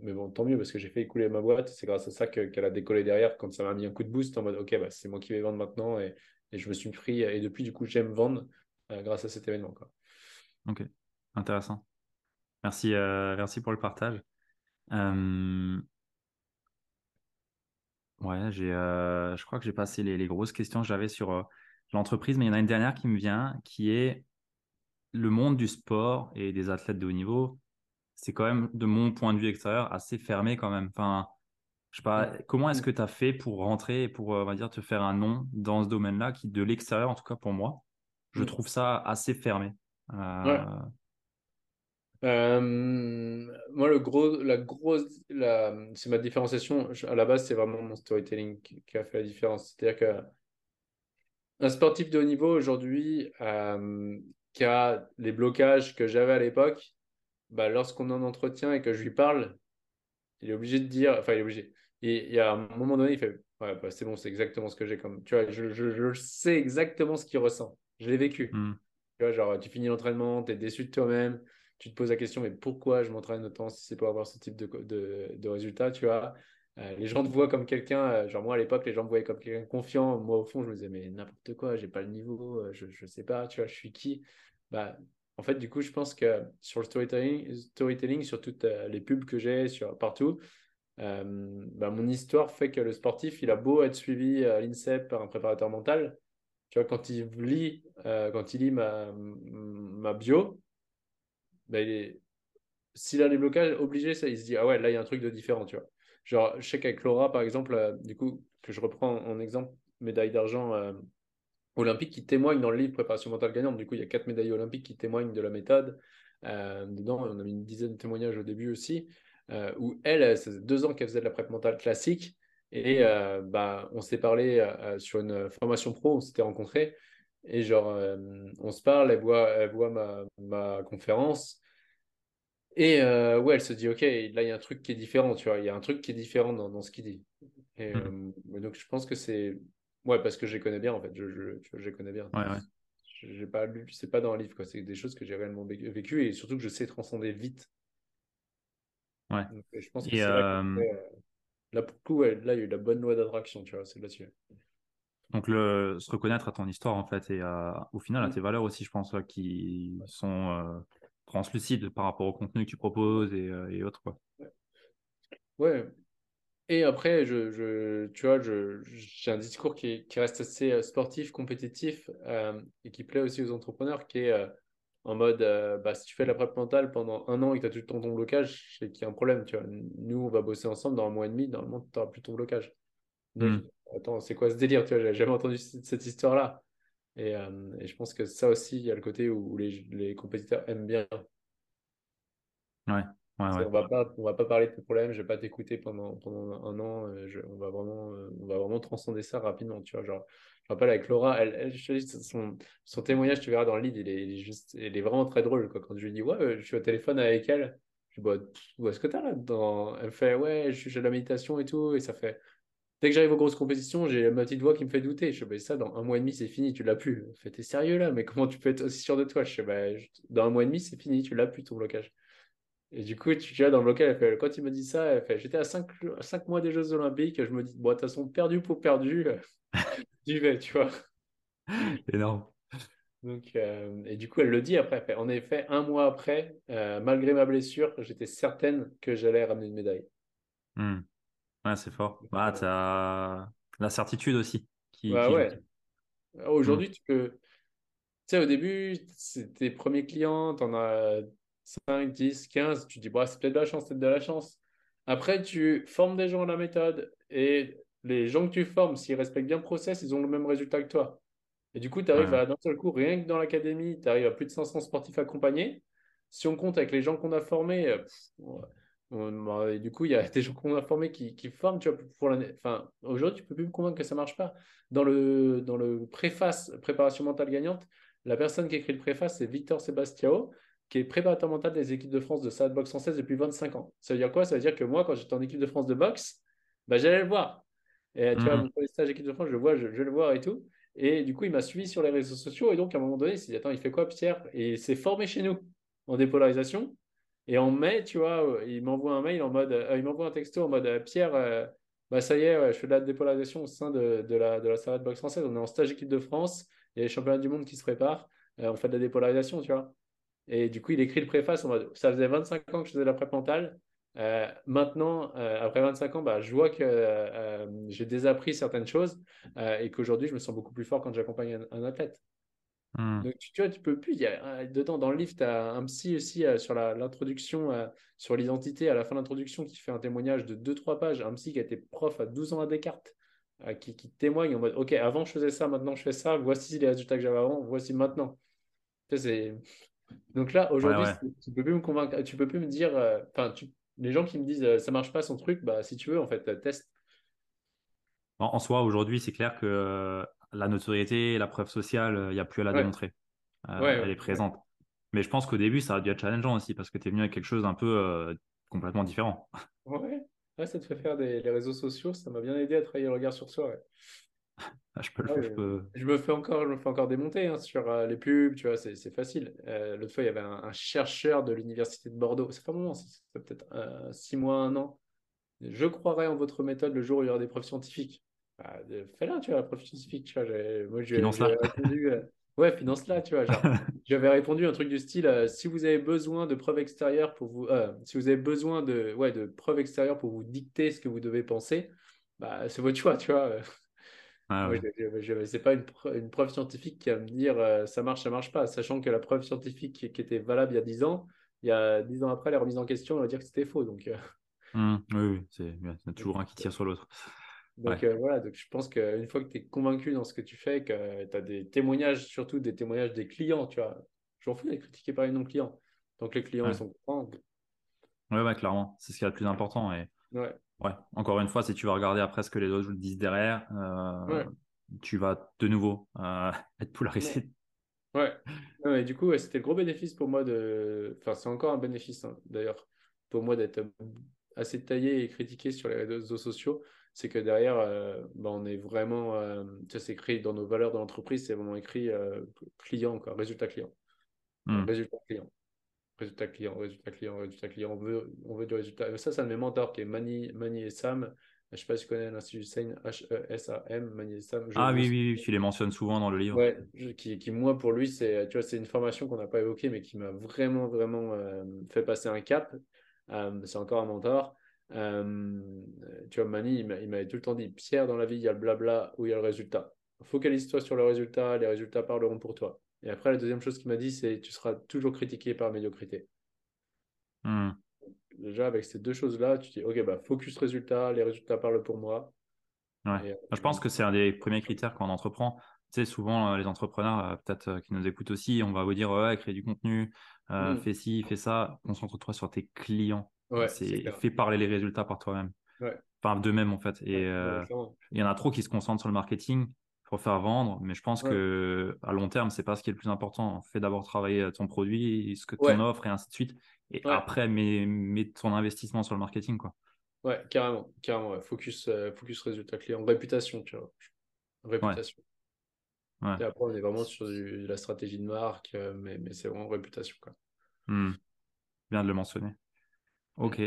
Speaker 2: mais bon, tant mieux parce que j'ai fait écouler ma boîte. C'est grâce à ça qu'elle a décollé derrière quand ça m'a mis un coup de boost en mode ok, bah, c'est moi qui vais vendre maintenant et, je me suis pris. Et depuis, du coup, j'aime vendre euh, grâce à cet événement.
Speaker 1: Ok, intéressant. Merci, euh, merci pour le partage. Euh, ouais, j'ai, je crois que j'ai passé les, les, grosses questions que j'avais sur l'entreprise, mais il y en a une dernière qui me vient qui est le monde du sport et des athlètes de haut niveau c'est quand même, de mon point de vue extérieur, assez fermé quand même. Enfin, je sais pas, comment est-ce que tu as fait pour rentrer et pour, euh, on va dire, te faire un nom dans ce domaine-là, qui de l'extérieur, en tout cas pour moi, je mm. trouve ça assez fermé.
Speaker 2: Euh, euh, moi, le gros, la grosse, la, c'est ma différenciation. À la base, c'est vraiment mon storytelling qui, a fait la différence. C'est-à-dire que un sportif de haut niveau aujourd'hui qui a les blocages que j'avais à l'époque, bah, lorsqu'on en entretien et que je lui parle, il est obligé de dire, enfin, il est obligé. Et il y a un moment donné, il fait Ouais, bah, c'est bon, c'est exactement ce que j'ai comme. Tu vois, je, je, sais exactement ce qu'il ressent. Je l'ai vécu. Hmm. Tu vois, genre, tu finis l'entraînement, tu es déçu de toi-même, tu te poses la question, mais pourquoi je m'entraîne autant si c'est pour avoir ce type de, de, de résultat, tu vois? Euh, les gens te voient comme quelqu'un, euh, genre moi à l'époque, les gens me voyaient comme quelqu'un confiant. Moi au fond, je me disais, mais n'importe quoi, j'ai pas le niveau, euh, je, je sais pas, tu vois, je suis qui? Bah, en fait, du coup, je pense que sur le storytelling, storytelling sur toutes euh, les pubs que j'ai, partout, euh, bah, mon histoire fait que le sportif, il a beau être suivi à l'INSEP par un préparateur mental. Tu vois, quand il lit, euh, quand il lit ma, bio, bah, s'il a des blocages, obligé, ça, il se dit, ah ouais, là, il y a un truc de différent, tu vois. Genre, je sais qu'avec Laura, par exemple, du coup, que je reprends en exemple, médaille d'argent olympiques qui témoignent dans le livre Préparation mentale gagnante. Du coup, il y a quatre médailles olympiques qui témoignent de la méthode. Euh, dedans, on a mis une dizaine de témoignages au début aussi, euh, où elle, ça faisait deux ans qu'elle faisait de la prépa mentale classique. Et euh, bah, on s'est parlé sur une formation pro, on s'était rencontrés. Et genre, on se parle, elle voit, elle voit ma, ma conférence. Et ouais, elle se dit, OK, là, il y a un truc qui est différent, tu vois, il y a un truc qui est différent dans, dans ce qu'il dit. Et, mmh. donc, je pense que c'est Ouais, parce que je les connais bien, en fait. Je, je, je les connais bien.
Speaker 1: Ouais, ouais.
Speaker 2: J'ai pas lu, c'est pas dans un livre, quoi. C'est des choses que j'ai réellement vécu et surtout que je sais transcender vite.
Speaker 1: Ouais.
Speaker 2: je pense que c'est là, euh, euh, là, pour le coup, là, il y a eu la bonne loi d'attraction, tu vois, c'est là-dessus.
Speaker 1: Donc, le, se reconnaître à ton histoire, en fait, et au final, à mm. tes valeurs aussi, je pense, qui sont euh, translucides par rapport au contenu que tu proposes et, et autres, quoi.
Speaker 2: Ouais, et après, je, je tu vois, j'ai un discours qui, qui, reste assez sportif, compétitif euh, et qui plaît aussi aux entrepreneurs, qui est euh, en mode, bah, si tu fais de la prep mentale pendant un an et que tu as tout le temps ton blocage, c'est qu'il y a un problème. Tu vois. Nous, on va bosser ensemble dans un mois et demi, normalement, tu n'auras plus ton blocage. Hmm. Attends, c'est quoi ce délire Tu vois, j'ai jamais entendu cette histoire-là. Et, et, je pense que ça aussi, il y a le côté où les, les compétiteurs aiment bien.
Speaker 1: Ouais.
Speaker 2: On va pas, on va pas parler de tes problèmes, je vais pas t'écouter pendant, pendant un an. Euh, on va vraiment, euh, on va vraiment transcender ça rapidement. Tu vois, genre, je rappelle avec Laura, elle, son, son, témoignage, tu verras dans le lead, il est, juste, il est vraiment très drôle. Quoi. Quand je lui dis, ouais, je suis au téléphone avec elle, je dis, bah, où est-ce que t'as là dans... Elle fait, ouais, je suis à la méditation et tout, et ça fait, Dès que j'arrive aux grosses compétitions, j'ai ma petite voix qui me fait douter. Je sais, bah, ça, dans un mois et demi, c'est fini, tu l'as plus. Fait, t'es sérieux là, mais comment tu peux être aussi sûr de toi? Je sais, bah, dans un mois et demi, c'est fini, tu l'as plus ton blocage. Et du coup, tu, vois, dans le blocage, quand il me dit ça, j'étais à 5, mois des Jeux Olympiques, je me dis, bon, de toute façon, perdu pour perdu, [LAUGHS] j'y vais, tu vois.
Speaker 1: Énorme.
Speaker 2: Donc, euh, et du coup, elle le dit après. En effet, un mois après, euh, malgré ma blessure, j'étais certaine que j'allais ramener une médaille.
Speaker 1: Hmm. Ouais, c'est fort. Bah, tu as la certitude aussi. Qui,
Speaker 2: bah, ouais. Aujourd'hui, hmm. tu peux. Tu sais, au début, c'est tes premiers clients, tu en as 5, 10, 15. Tu te dis, bah, c'est peut-être de la chance, c'est peut-être de la chance. Après, tu formes des gens à la méthode et les gens que tu formes, s'ils respectent bien le process, ils ont le même résultat que toi. Et du coup, tu arrives à d'un seul coup, rien que dans l'académie, tu arrives à plus de 500 sportifs accompagnés. Si on compte avec les gens qu'on a formés, euh, bah, du coup, il y a [LAUGHS] des gens qu'on a formés qui, forment. Tu vois, pour enfin, aujourd'hui, tu peux plus me convaincre que ça marche pas. Dans le, dans le préface préparation mentale gagnante, la personne qui écrit le préface, c'est Victor Sebastiao, qui est préparateur mental des équipes de France de salle boxe française depuis 25 ans. Ça veut dire quoi? Ça veut dire que moi, quand j'étais en équipe de France de boxe, bah, j'allais le voir. Et tu vois, mmh. mon stage équipe de France, je le vois, je, je le vois et tout. Et du coup, il m'a suivi sur les réseaux sociaux. Et donc, à un moment donné, il s'est dit Attends, il fait quoi, Pierre? Et il s'est formé chez nous en dépolarisation. Et en mai, tu vois, euh, il m'envoie un mail en mode euh, Il m'envoie un texto en mode Pierre, euh, bah, ça y est, je fais de la dépolarisation au sein de, de la, de la de boxe française. On est en stage équipe de France. Il y a les championnats du monde qui se préparent. on fait de la dépolarisation, tu vois. Et du coup, il écrit le préface en mode Ça faisait 25 ans que je faisais de la pré mentale. Euh, maintenant, euh, après 25 ans, bah, je vois que euh, j'ai désappris certaines choses et qu'aujourd'hui, je me sens beaucoup plus fort quand j'accompagne un, athlète. Hmm. Donc, tu, vois, tu peux plus. Y a, dedans, dans le livre, tu as un psy aussi sur l'introduction, sur l'identité, à la fin de l'introduction, qui fait un témoignage de 2-3 pages. Un psy qui a été prof à 12 ans à Descartes, qui, qui, témoigne en mode Ok, avant je faisais ça, maintenant je fais ça, voici les résultats que j'avais avant, voici maintenant. Donc là, aujourd'hui, tu peux plus me convaincre, tu peux plus me dire, enfin, tu les gens qui me disent euh, ça marche pas son truc, bah, si tu veux, en fait, euh, teste.
Speaker 1: En, soi, aujourd'hui, c'est clair que euh, la notoriété, la preuve sociale, il n'y a plus à la démontrer. elle est présente. Mais je pense qu'au début, ça a dû être challengeant aussi parce que tu es venu avec quelque chose d'un peu complètement différent.
Speaker 2: Ouais. ça te fait faire des les réseaux sociaux. Ça m'a bien aidé à travailler le regard sur soi.
Speaker 1: Ah, je, peux le, je, peux...
Speaker 2: je, me fais encore, je me fais encore démonter hein, sur euh, les pubs, tu vois, c'est facile. Euh, l'autre fois, il y avait un, chercheur de l'université de Bordeaux, c'est pas un moment, c'est peut-être euh, six mois, un an. Je croirais en votre méthode le jour où il y aura des preuves scientifiques. Bah, Fais-la, tu vois, la preuve scientifique. Tu vois, moi, j'ai répondu. ouais, finance-la, tu vois. [LAUGHS] J'avais répondu un truc du style si vous avez besoin de preuves extérieures pour vous. si vous avez besoin de, ouais, de preuves extérieures pour vous dicter ce que vous devez penser, bah, c'est votre choix, tu vois. Ah c'est pas une, preuve scientifique qui va me dire euh, ça marche, ça marche pas, sachant que la preuve scientifique qui, était valable il y a 10 ans, il y a 10 ans après, la remise en question, on va dire que c'était faux. Donc, euh.
Speaker 1: mmh, oui, oui c'est il y a toujours un qui tire sur l'autre.
Speaker 2: Donc euh, voilà, donc je pense qu'une fois que tu es convaincu dans ce que tu fais, que tu as des témoignages, surtout des témoignages des clients, tu vois, j'en fous d'être critiqué par les non-clients. Donc les clients, ils sont contents.
Speaker 1: Oui, ouais, clairement, c'est ce qui est le plus important. Et...
Speaker 2: Ouais
Speaker 1: ouais, encore une fois, si tu vas regarder après ce que les autres disent derrière, euh, tu vas de nouveau euh, [LAUGHS] être polarisé.
Speaker 2: Ouais. ouais. du coup, c'était le gros bénéfice pour moi de. Enfin, c'est encore un bénéfice hein, d'ailleurs pour moi d'être assez taillé et critiqué sur les réseaux sociaux. C'est que derrière, euh, bah, on est vraiment. ça c'est écrit dans nos valeurs de l'entreprise, c'est vraiment écrit client, quoi, résultat client. Hmm. Résultat client résultat client, résultat client, résultat client. On veut, on veut du résultat. Ça, c'est un de mes mentors qui est Mani, Mani et Sam. Je ne sais pas si tu connais l'Institut Sain, H-E-S-A-M, Mani et Sam.
Speaker 1: ah oui, oui, oui, tu les mentionnes souvent dans le livre.
Speaker 2: Ouais, qui, qui, moi, pour lui, c'est, une formation qu'on n'a pas évoquée, mais qui m'a vraiment, vraiment euh, fait passer un cap. Euh, c'est encore un mentor. Euh, tu vois, Mani, il m'avait tout le temps dit Pierre, dans la vie, il y a le blabla ou il y a le résultat. Focalise-toi sur le résultat, les résultats parleront pour toi. Et après, la deuxième chose qu'il m'a dit, c'est tu seras toujours critiqué par médiocrité. Hmm. Déjà, avec ces deux choses-là, tu dis, OK, bah, focus résultat, les résultats parlent pour moi.
Speaker 1: Ouais. Euh, je pense que c'est un des premiers critères quand on entreprend. Tu sais, souvent, euh, les entrepreneurs, euh, peut-être qui nous écoutent aussi, on va vous dire, ouais, crée du contenu, hmm. fais ci, fais ça, concentre-toi sur tes clients.
Speaker 2: Ouais,
Speaker 1: fais parler les résultats par toi-même.
Speaker 2: Ouais.
Speaker 1: Enfin, d'eux-mêmes, en fait. Et il y en a trop qui se concentrent sur le marketing pour faire vendre. Mais je pense que à long terme, c'est pas ce qui est le plus important. Fais d'abord travailler ton produit, ce que tu en offres et ainsi de suite. Et après, mets, mets, ton investissement sur le marketing. Quoi.
Speaker 2: Ouais, carrément, carrément. Focus, focus résultat client, réputation, tu vois. Réputation. Et après, on est vraiment sur la stratégie de marque, mais, mais c'est vraiment réputation. Quoi.
Speaker 1: Hmm. Bien de le mentionner. Ok.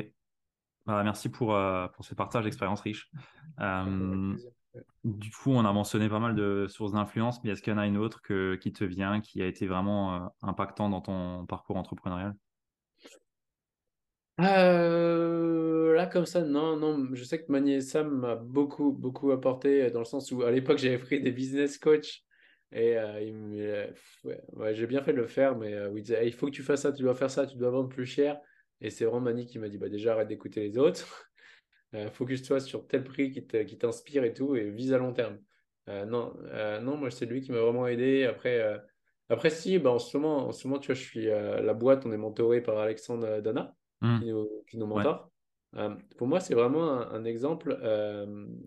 Speaker 1: Bah, merci pour, euh, pour ce partage d'expérience riche. Euh, du coup, on a mentionné pas mal de sources d'influence, mais est-ce qu'il y en a une autre qui te vient, qui a été vraiment euh, impactant dans ton parcours entrepreneurial?
Speaker 2: Là, comme ça, non, non. Je sais que Manier Sam m'a beaucoup, beaucoup apporté dans le sens où à l'époque, j'avais pris des business coach et ouais, j'ai bien fait de le faire, mais il disait il faut que tu fasses ça, tu dois faire ça, tu dois vendre plus cher. Et c'est vraiment Mani qui m'a dit bah, déjà arrête d'écouter les autres, euh, focus-toi sur tel prix qui t'inspire et tout, et vise à long terme. Euh, non, euh, non, moi c'est lui qui m'a vraiment aidé. Après, après si, bah, en, ce moment, en ce moment, tu vois, je suis la boîte, on est mentoré par Alexandre Dana, mmh. qui, nous, qui nous mentore. pour moi, c'est vraiment un, exemple,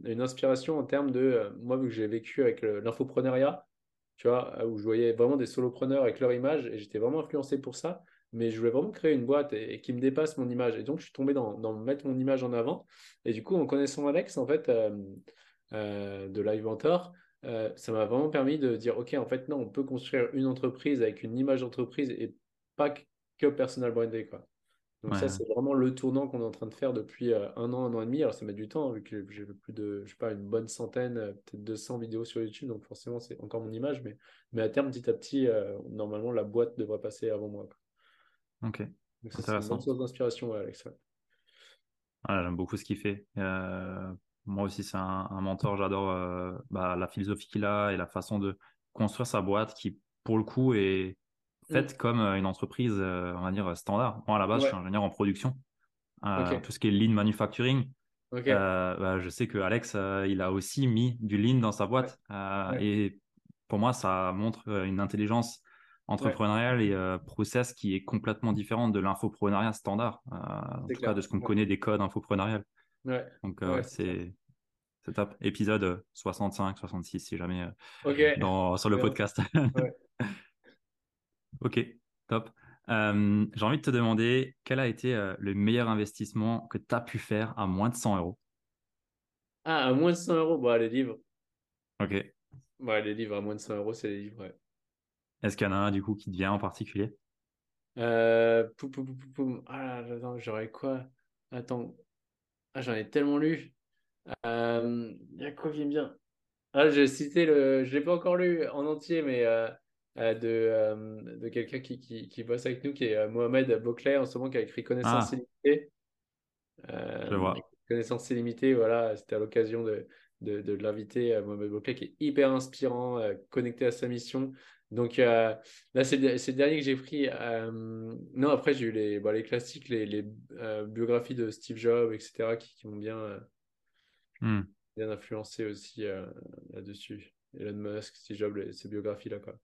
Speaker 2: une inspiration en termes de, moi, vu que j'ai vécu avec l'infopreneuriat, tu vois, où je voyais vraiment des solopreneurs avec leur image, et j'étais vraiment influencé pour ça mais je voulais vraiment créer une boîte et, qui me dépasse mon image. Et donc, je suis tombé dans, dans, mettre mon image en avant. Et du coup, en connaissant Alex, en fait, euh, euh, de Live Mentor, euh, ça m'a vraiment permis de dire, OK, en fait, non, on peut construire une entreprise avec une image d'entreprise et pas que personal branding. Quoi. Donc ça, c'est vraiment le tournant qu'on est en train de faire depuis un an, un an et demi. Alors ça met du temps, vu que j'ai plus de, je sais pas, une bonne centaine, peut-être 200 vidéos sur YouTube. Donc forcément, c'est encore mon image. Mais, mais à terme, petit à petit, normalement, la boîte devrait passer avant moi. Quoi.
Speaker 1: Ok.
Speaker 2: C'est une source d'inspiration, Alex.
Speaker 1: J'aime beaucoup ce qu'il fait. Euh, moi aussi, c'est un, mentor. J'adore euh, bah, la philosophie qu'il a et la façon de construire sa boîte qui, pour le coup, est faite mm. comme euh, une entreprise, on va dire, standard. Moi, à la base, je suis ingénieur en production. Tout ce qui est lean manufacturing. Bah, je sais que Alex, il a aussi mis du lean dans sa boîte. Et pour moi, ça montre une intelligence entrepreneurial et euh, process qui est complètement différent de l'infopreneuriat standard, euh, en tout cas de ce qu'on connaît des codes infopreneurial. Donc euh, c'est top. Épisode 65, 66 si jamais dans, sur le podcast. [LAUGHS] ok, top. J'ai envie de te demander quel a été le meilleur investissement que tu as pu faire à moins de 100 euros?
Speaker 2: Ah, à moins de 100 euros, bah, les livres.
Speaker 1: Ok.
Speaker 2: Bah, les livres à moins de 100 euros, c'est les livres, ouais.
Speaker 1: Est-ce qu'il y en a un du coup qui te vient en particulier?
Speaker 2: Euh, Ah, j'aurais quoi? Attends. Ah, j'en ai tellement lu. Euh, il y a quoi vient bien Ah, j'ai cité le. Je l'ai pas encore lu en entier, mais euh, euh, de, de quelqu'un qui, qui, qui, bosse avec nous, qui est Mohamed Boclet, en ce moment, qui a écrit Connaissance ah. illimitée.
Speaker 1: je vois.
Speaker 2: Connaissance illimitée, voilà, c'était à l'occasion de, de, de l'inviter, Mohamed Boclet, qui est hyper inspirant, connecté à sa mission. Donc euh, là, c'est le dernier que j'ai pris. Euh, non, après, j'ai eu les, bah, les classiques, les, les euh, biographies de Steve Jobs, etc., qui, m'ont bien, bien influencé aussi là-dessus. Elon Musk, Steve Jobs, ces biographies-là. Quoi.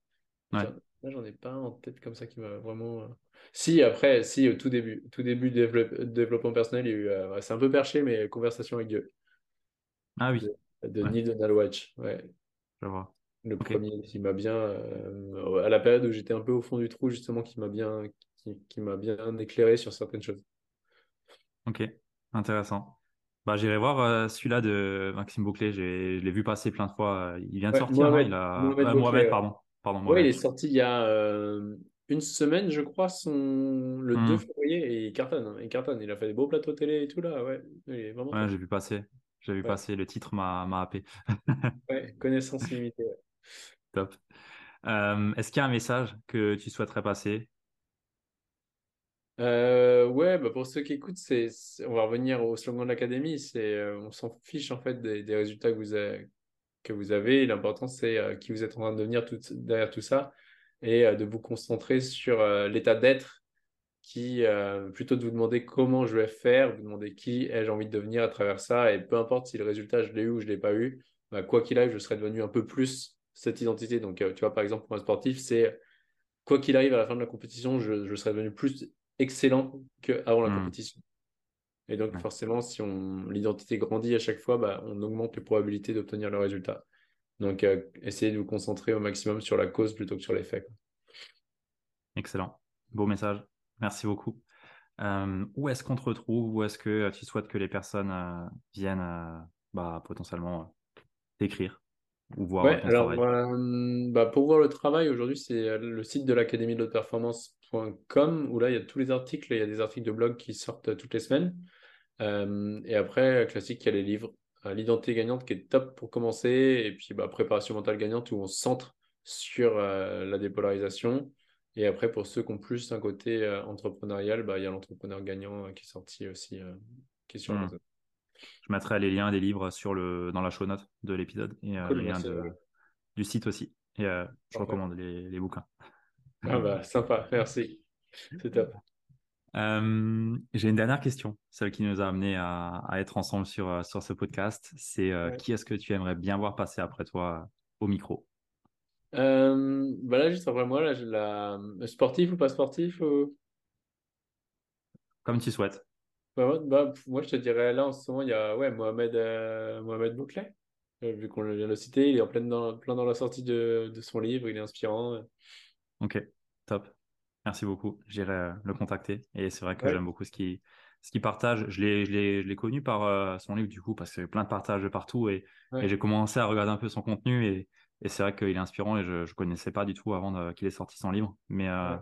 Speaker 2: Là, j'en ai pas en tête comme ça qui m'a vraiment. Si, après, si, au tout début, tout début de développement personnel, il y a eu, c'est un peu perché, mais Conversation avec Dieu.
Speaker 1: Ah oui.
Speaker 2: De, Neil Donald Watch. Ouais.
Speaker 1: Je vois.
Speaker 2: Le premier qui m'a bien, euh, à la période où j'étais un peu au fond du trou, justement, qui m'a bien, qui, m'a bien éclairé sur certaines choses.
Speaker 1: Ok, intéressant. Bah, j'irai voir euh, celui-là de Maxime Bouclé. Je l'ai vu passer plein de fois. Il vient de sortir. Hein, il a... Mohamed, pardon. pardon
Speaker 2: Oui, il est sorti il y a euh, une semaine, je crois, son... le 2 hmm. février. Et il cartonne, hein, il cartonne. Il a fait des beaux plateaux télé et tout là. Ouais,
Speaker 1: ouais j'ai vu passer. J'ai vu passer. Le titre m'a happé. [LAUGHS]
Speaker 2: ouais, connaissance limitée. [LAUGHS]
Speaker 1: Top. Euh, est-ce qu'il y a un message que tu souhaiterais passer?
Speaker 2: Euh, ouais, bah pour ceux qui écoutent, c'est, on va revenir au slogan de l'académie. C'est, euh, on s'en fiche en fait des, résultats que vous avez. Que vous avez. L'important, c'est qui vous êtes en train de devenir derrière tout ça et de vous concentrer sur l'état d'être qui, plutôt de vous demander comment je vais faire, vous demander qui ai-je envie de devenir à travers ça. Et peu importe si le résultat, je l'ai eu ou je l'ai pas eu, bah, quoi qu'il arrive, je serai devenu un peu plus cette identité. Donc, euh, tu vois, par exemple, pour un sportif, c'est quoi qu'il arrive à la fin de la compétition, je, je serai devenu plus excellent qu'avant la hmm. compétition. Et donc, forcément, si on l'identité grandit à chaque fois, bah, on augmente les probabilités d'obtenir le résultat. Donc, euh, essayez de vous concentrer au maximum sur la cause plutôt que sur l'effet.
Speaker 1: Excellent. Beau message. Merci beaucoup. où est-ce qu'on te retrouve? Où est-ce que tu souhaites que les personnes viennent bah, potentiellement t'écrire? Voir
Speaker 2: ouais, alors, bah, Pour voir le travail, aujourd'hui, c'est le site de l'Académie de l'Haute Performance.com où là, il y a tous les articles. Il y a des articles de blog qui sortent toutes les semaines. et après, classique, il y a les livres. L'identité gagnante qui est top pour commencer. Et puis, bah, préparation mentale gagnante où on se centre sur la dépolarisation. Et après, pour ceux qui ont plus un côté euh, entrepreneurial, bah, il y a l'entrepreneur gagnant euh, qui est sorti aussi, euh, qui est sur mmh.
Speaker 1: Je mettrai les liens des livres sur le, dans la show note de l'épisode et les liens du site aussi. Et je recommande les, les, bouquins.
Speaker 2: Ah bah, sympa, merci. C'est top.
Speaker 1: J'ai une dernière question, celle qui nous a amené à, à être ensemble sur, sur ce podcast. C'est qui est-ce que tu aimerais bien voir passer après toi au micro?
Speaker 2: Euh, bah là, juste après moi, là, la... sportif ou pas sportif
Speaker 1: Comme tu souhaites.
Speaker 2: Bah, bah, moi, je te dirais, là, en ce moment, il y a ouais, Mohamed, euh, Mohamed Bouclet. Euh, vu qu'on vient de le citer, il est en plein dans, plein dans la sortie de, de son livre, il est inspirant.
Speaker 1: Ok, top. Merci beaucoup. J'irai le contacter. Et c'est vrai que j'aime beaucoup ce qu'il ce partage. Je l'ai connu par son livre, du coup, parce qu'il y a plein de partages partout. Et, et j'ai commencé à regarder un peu son contenu. Et et c'est vrai qu'il est inspirant et je ne connaissais pas du tout avant qu'il ait sorti son livre. Mais euh,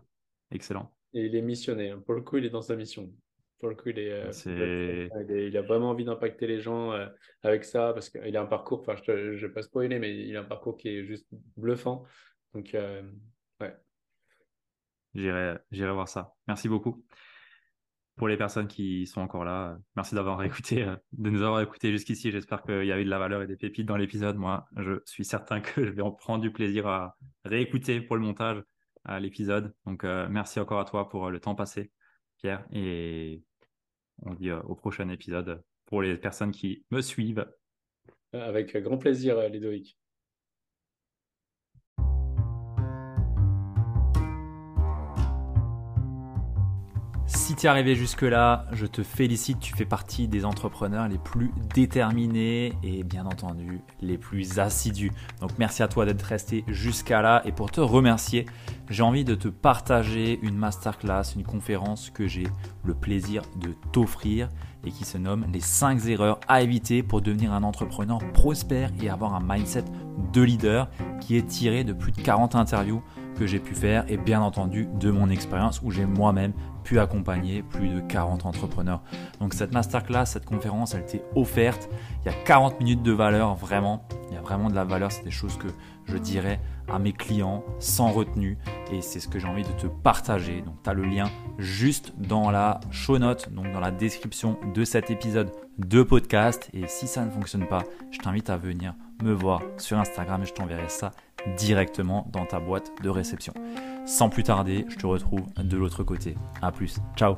Speaker 1: excellent.
Speaker 2: Et il est missionné. Hein. Pour le coup, il est dans sa mission. Pour le coup, il est, euh, il, a vraiment envie d'impacter les gens euh, avec ça parce qu'il a un parcours, enfin, je ne vais pas spoiler, mais il a un parcours qui est juste bluffant. Donc, ouais.
Speaker 1: J'irai voir ça. Merci beaucoup pour les personnes qui sont encore là, merci d'avoir écouté, euh, de nous avoir écouté jusqu'ici. J'espère qu'il y a eu de la valeur et des pépites dans l'épisode. Moi, je suis certain que je vais en prendre du plaisir à réécouter pour le montage à l'épisode. Donc, euh, merci encore à toi pour euh, le temps passé, Pierre. Et on dit au prochain épisode pour les personnes qui me suivent.
Speaker 2: Avec grand plaisir, Ludovic.
Speaker 1: Si tu es arrivé jusque-là, je te félicite, tu fais partie des entrepreneurs les plus déterminés et bien entendu les plus assidus. Donc merci à toi d'être resté jusqu'à là et pour te remercier, j'ai envie de te partager une masterclass, une conférence que j'ai le plaisir de t'offrir et qui se nomme les 5 erreurs à éviter pour devenir un entrepreneur prospère et avoir un mindset de leader qui est tiré de plus de 40 interviews que j'ai pu faire et bien entendu de mon expérience où j'ai moi-même pu accompagner plus de 40 entrepreneurs. Donc cette masterclass, cette conférence, elle t'est offerte. Il y a 40 minutes de valeur, vraiment. Il y a vraiment de la valeur. C'est des choses que je dirais à mes clients sans retenue et c'est ce que j'ai envie de te partager. Donc tu as le lien juste dans la show note, donc dans la description de cet épisode de podcast et si ça ne fonctionne pas, je t'invite à venir me voir sur Instagram et je t'enverrai ça directement dans ta boîte de réception. Sans plus tarder, je te retrouve de l'autre côté. A plus, ciao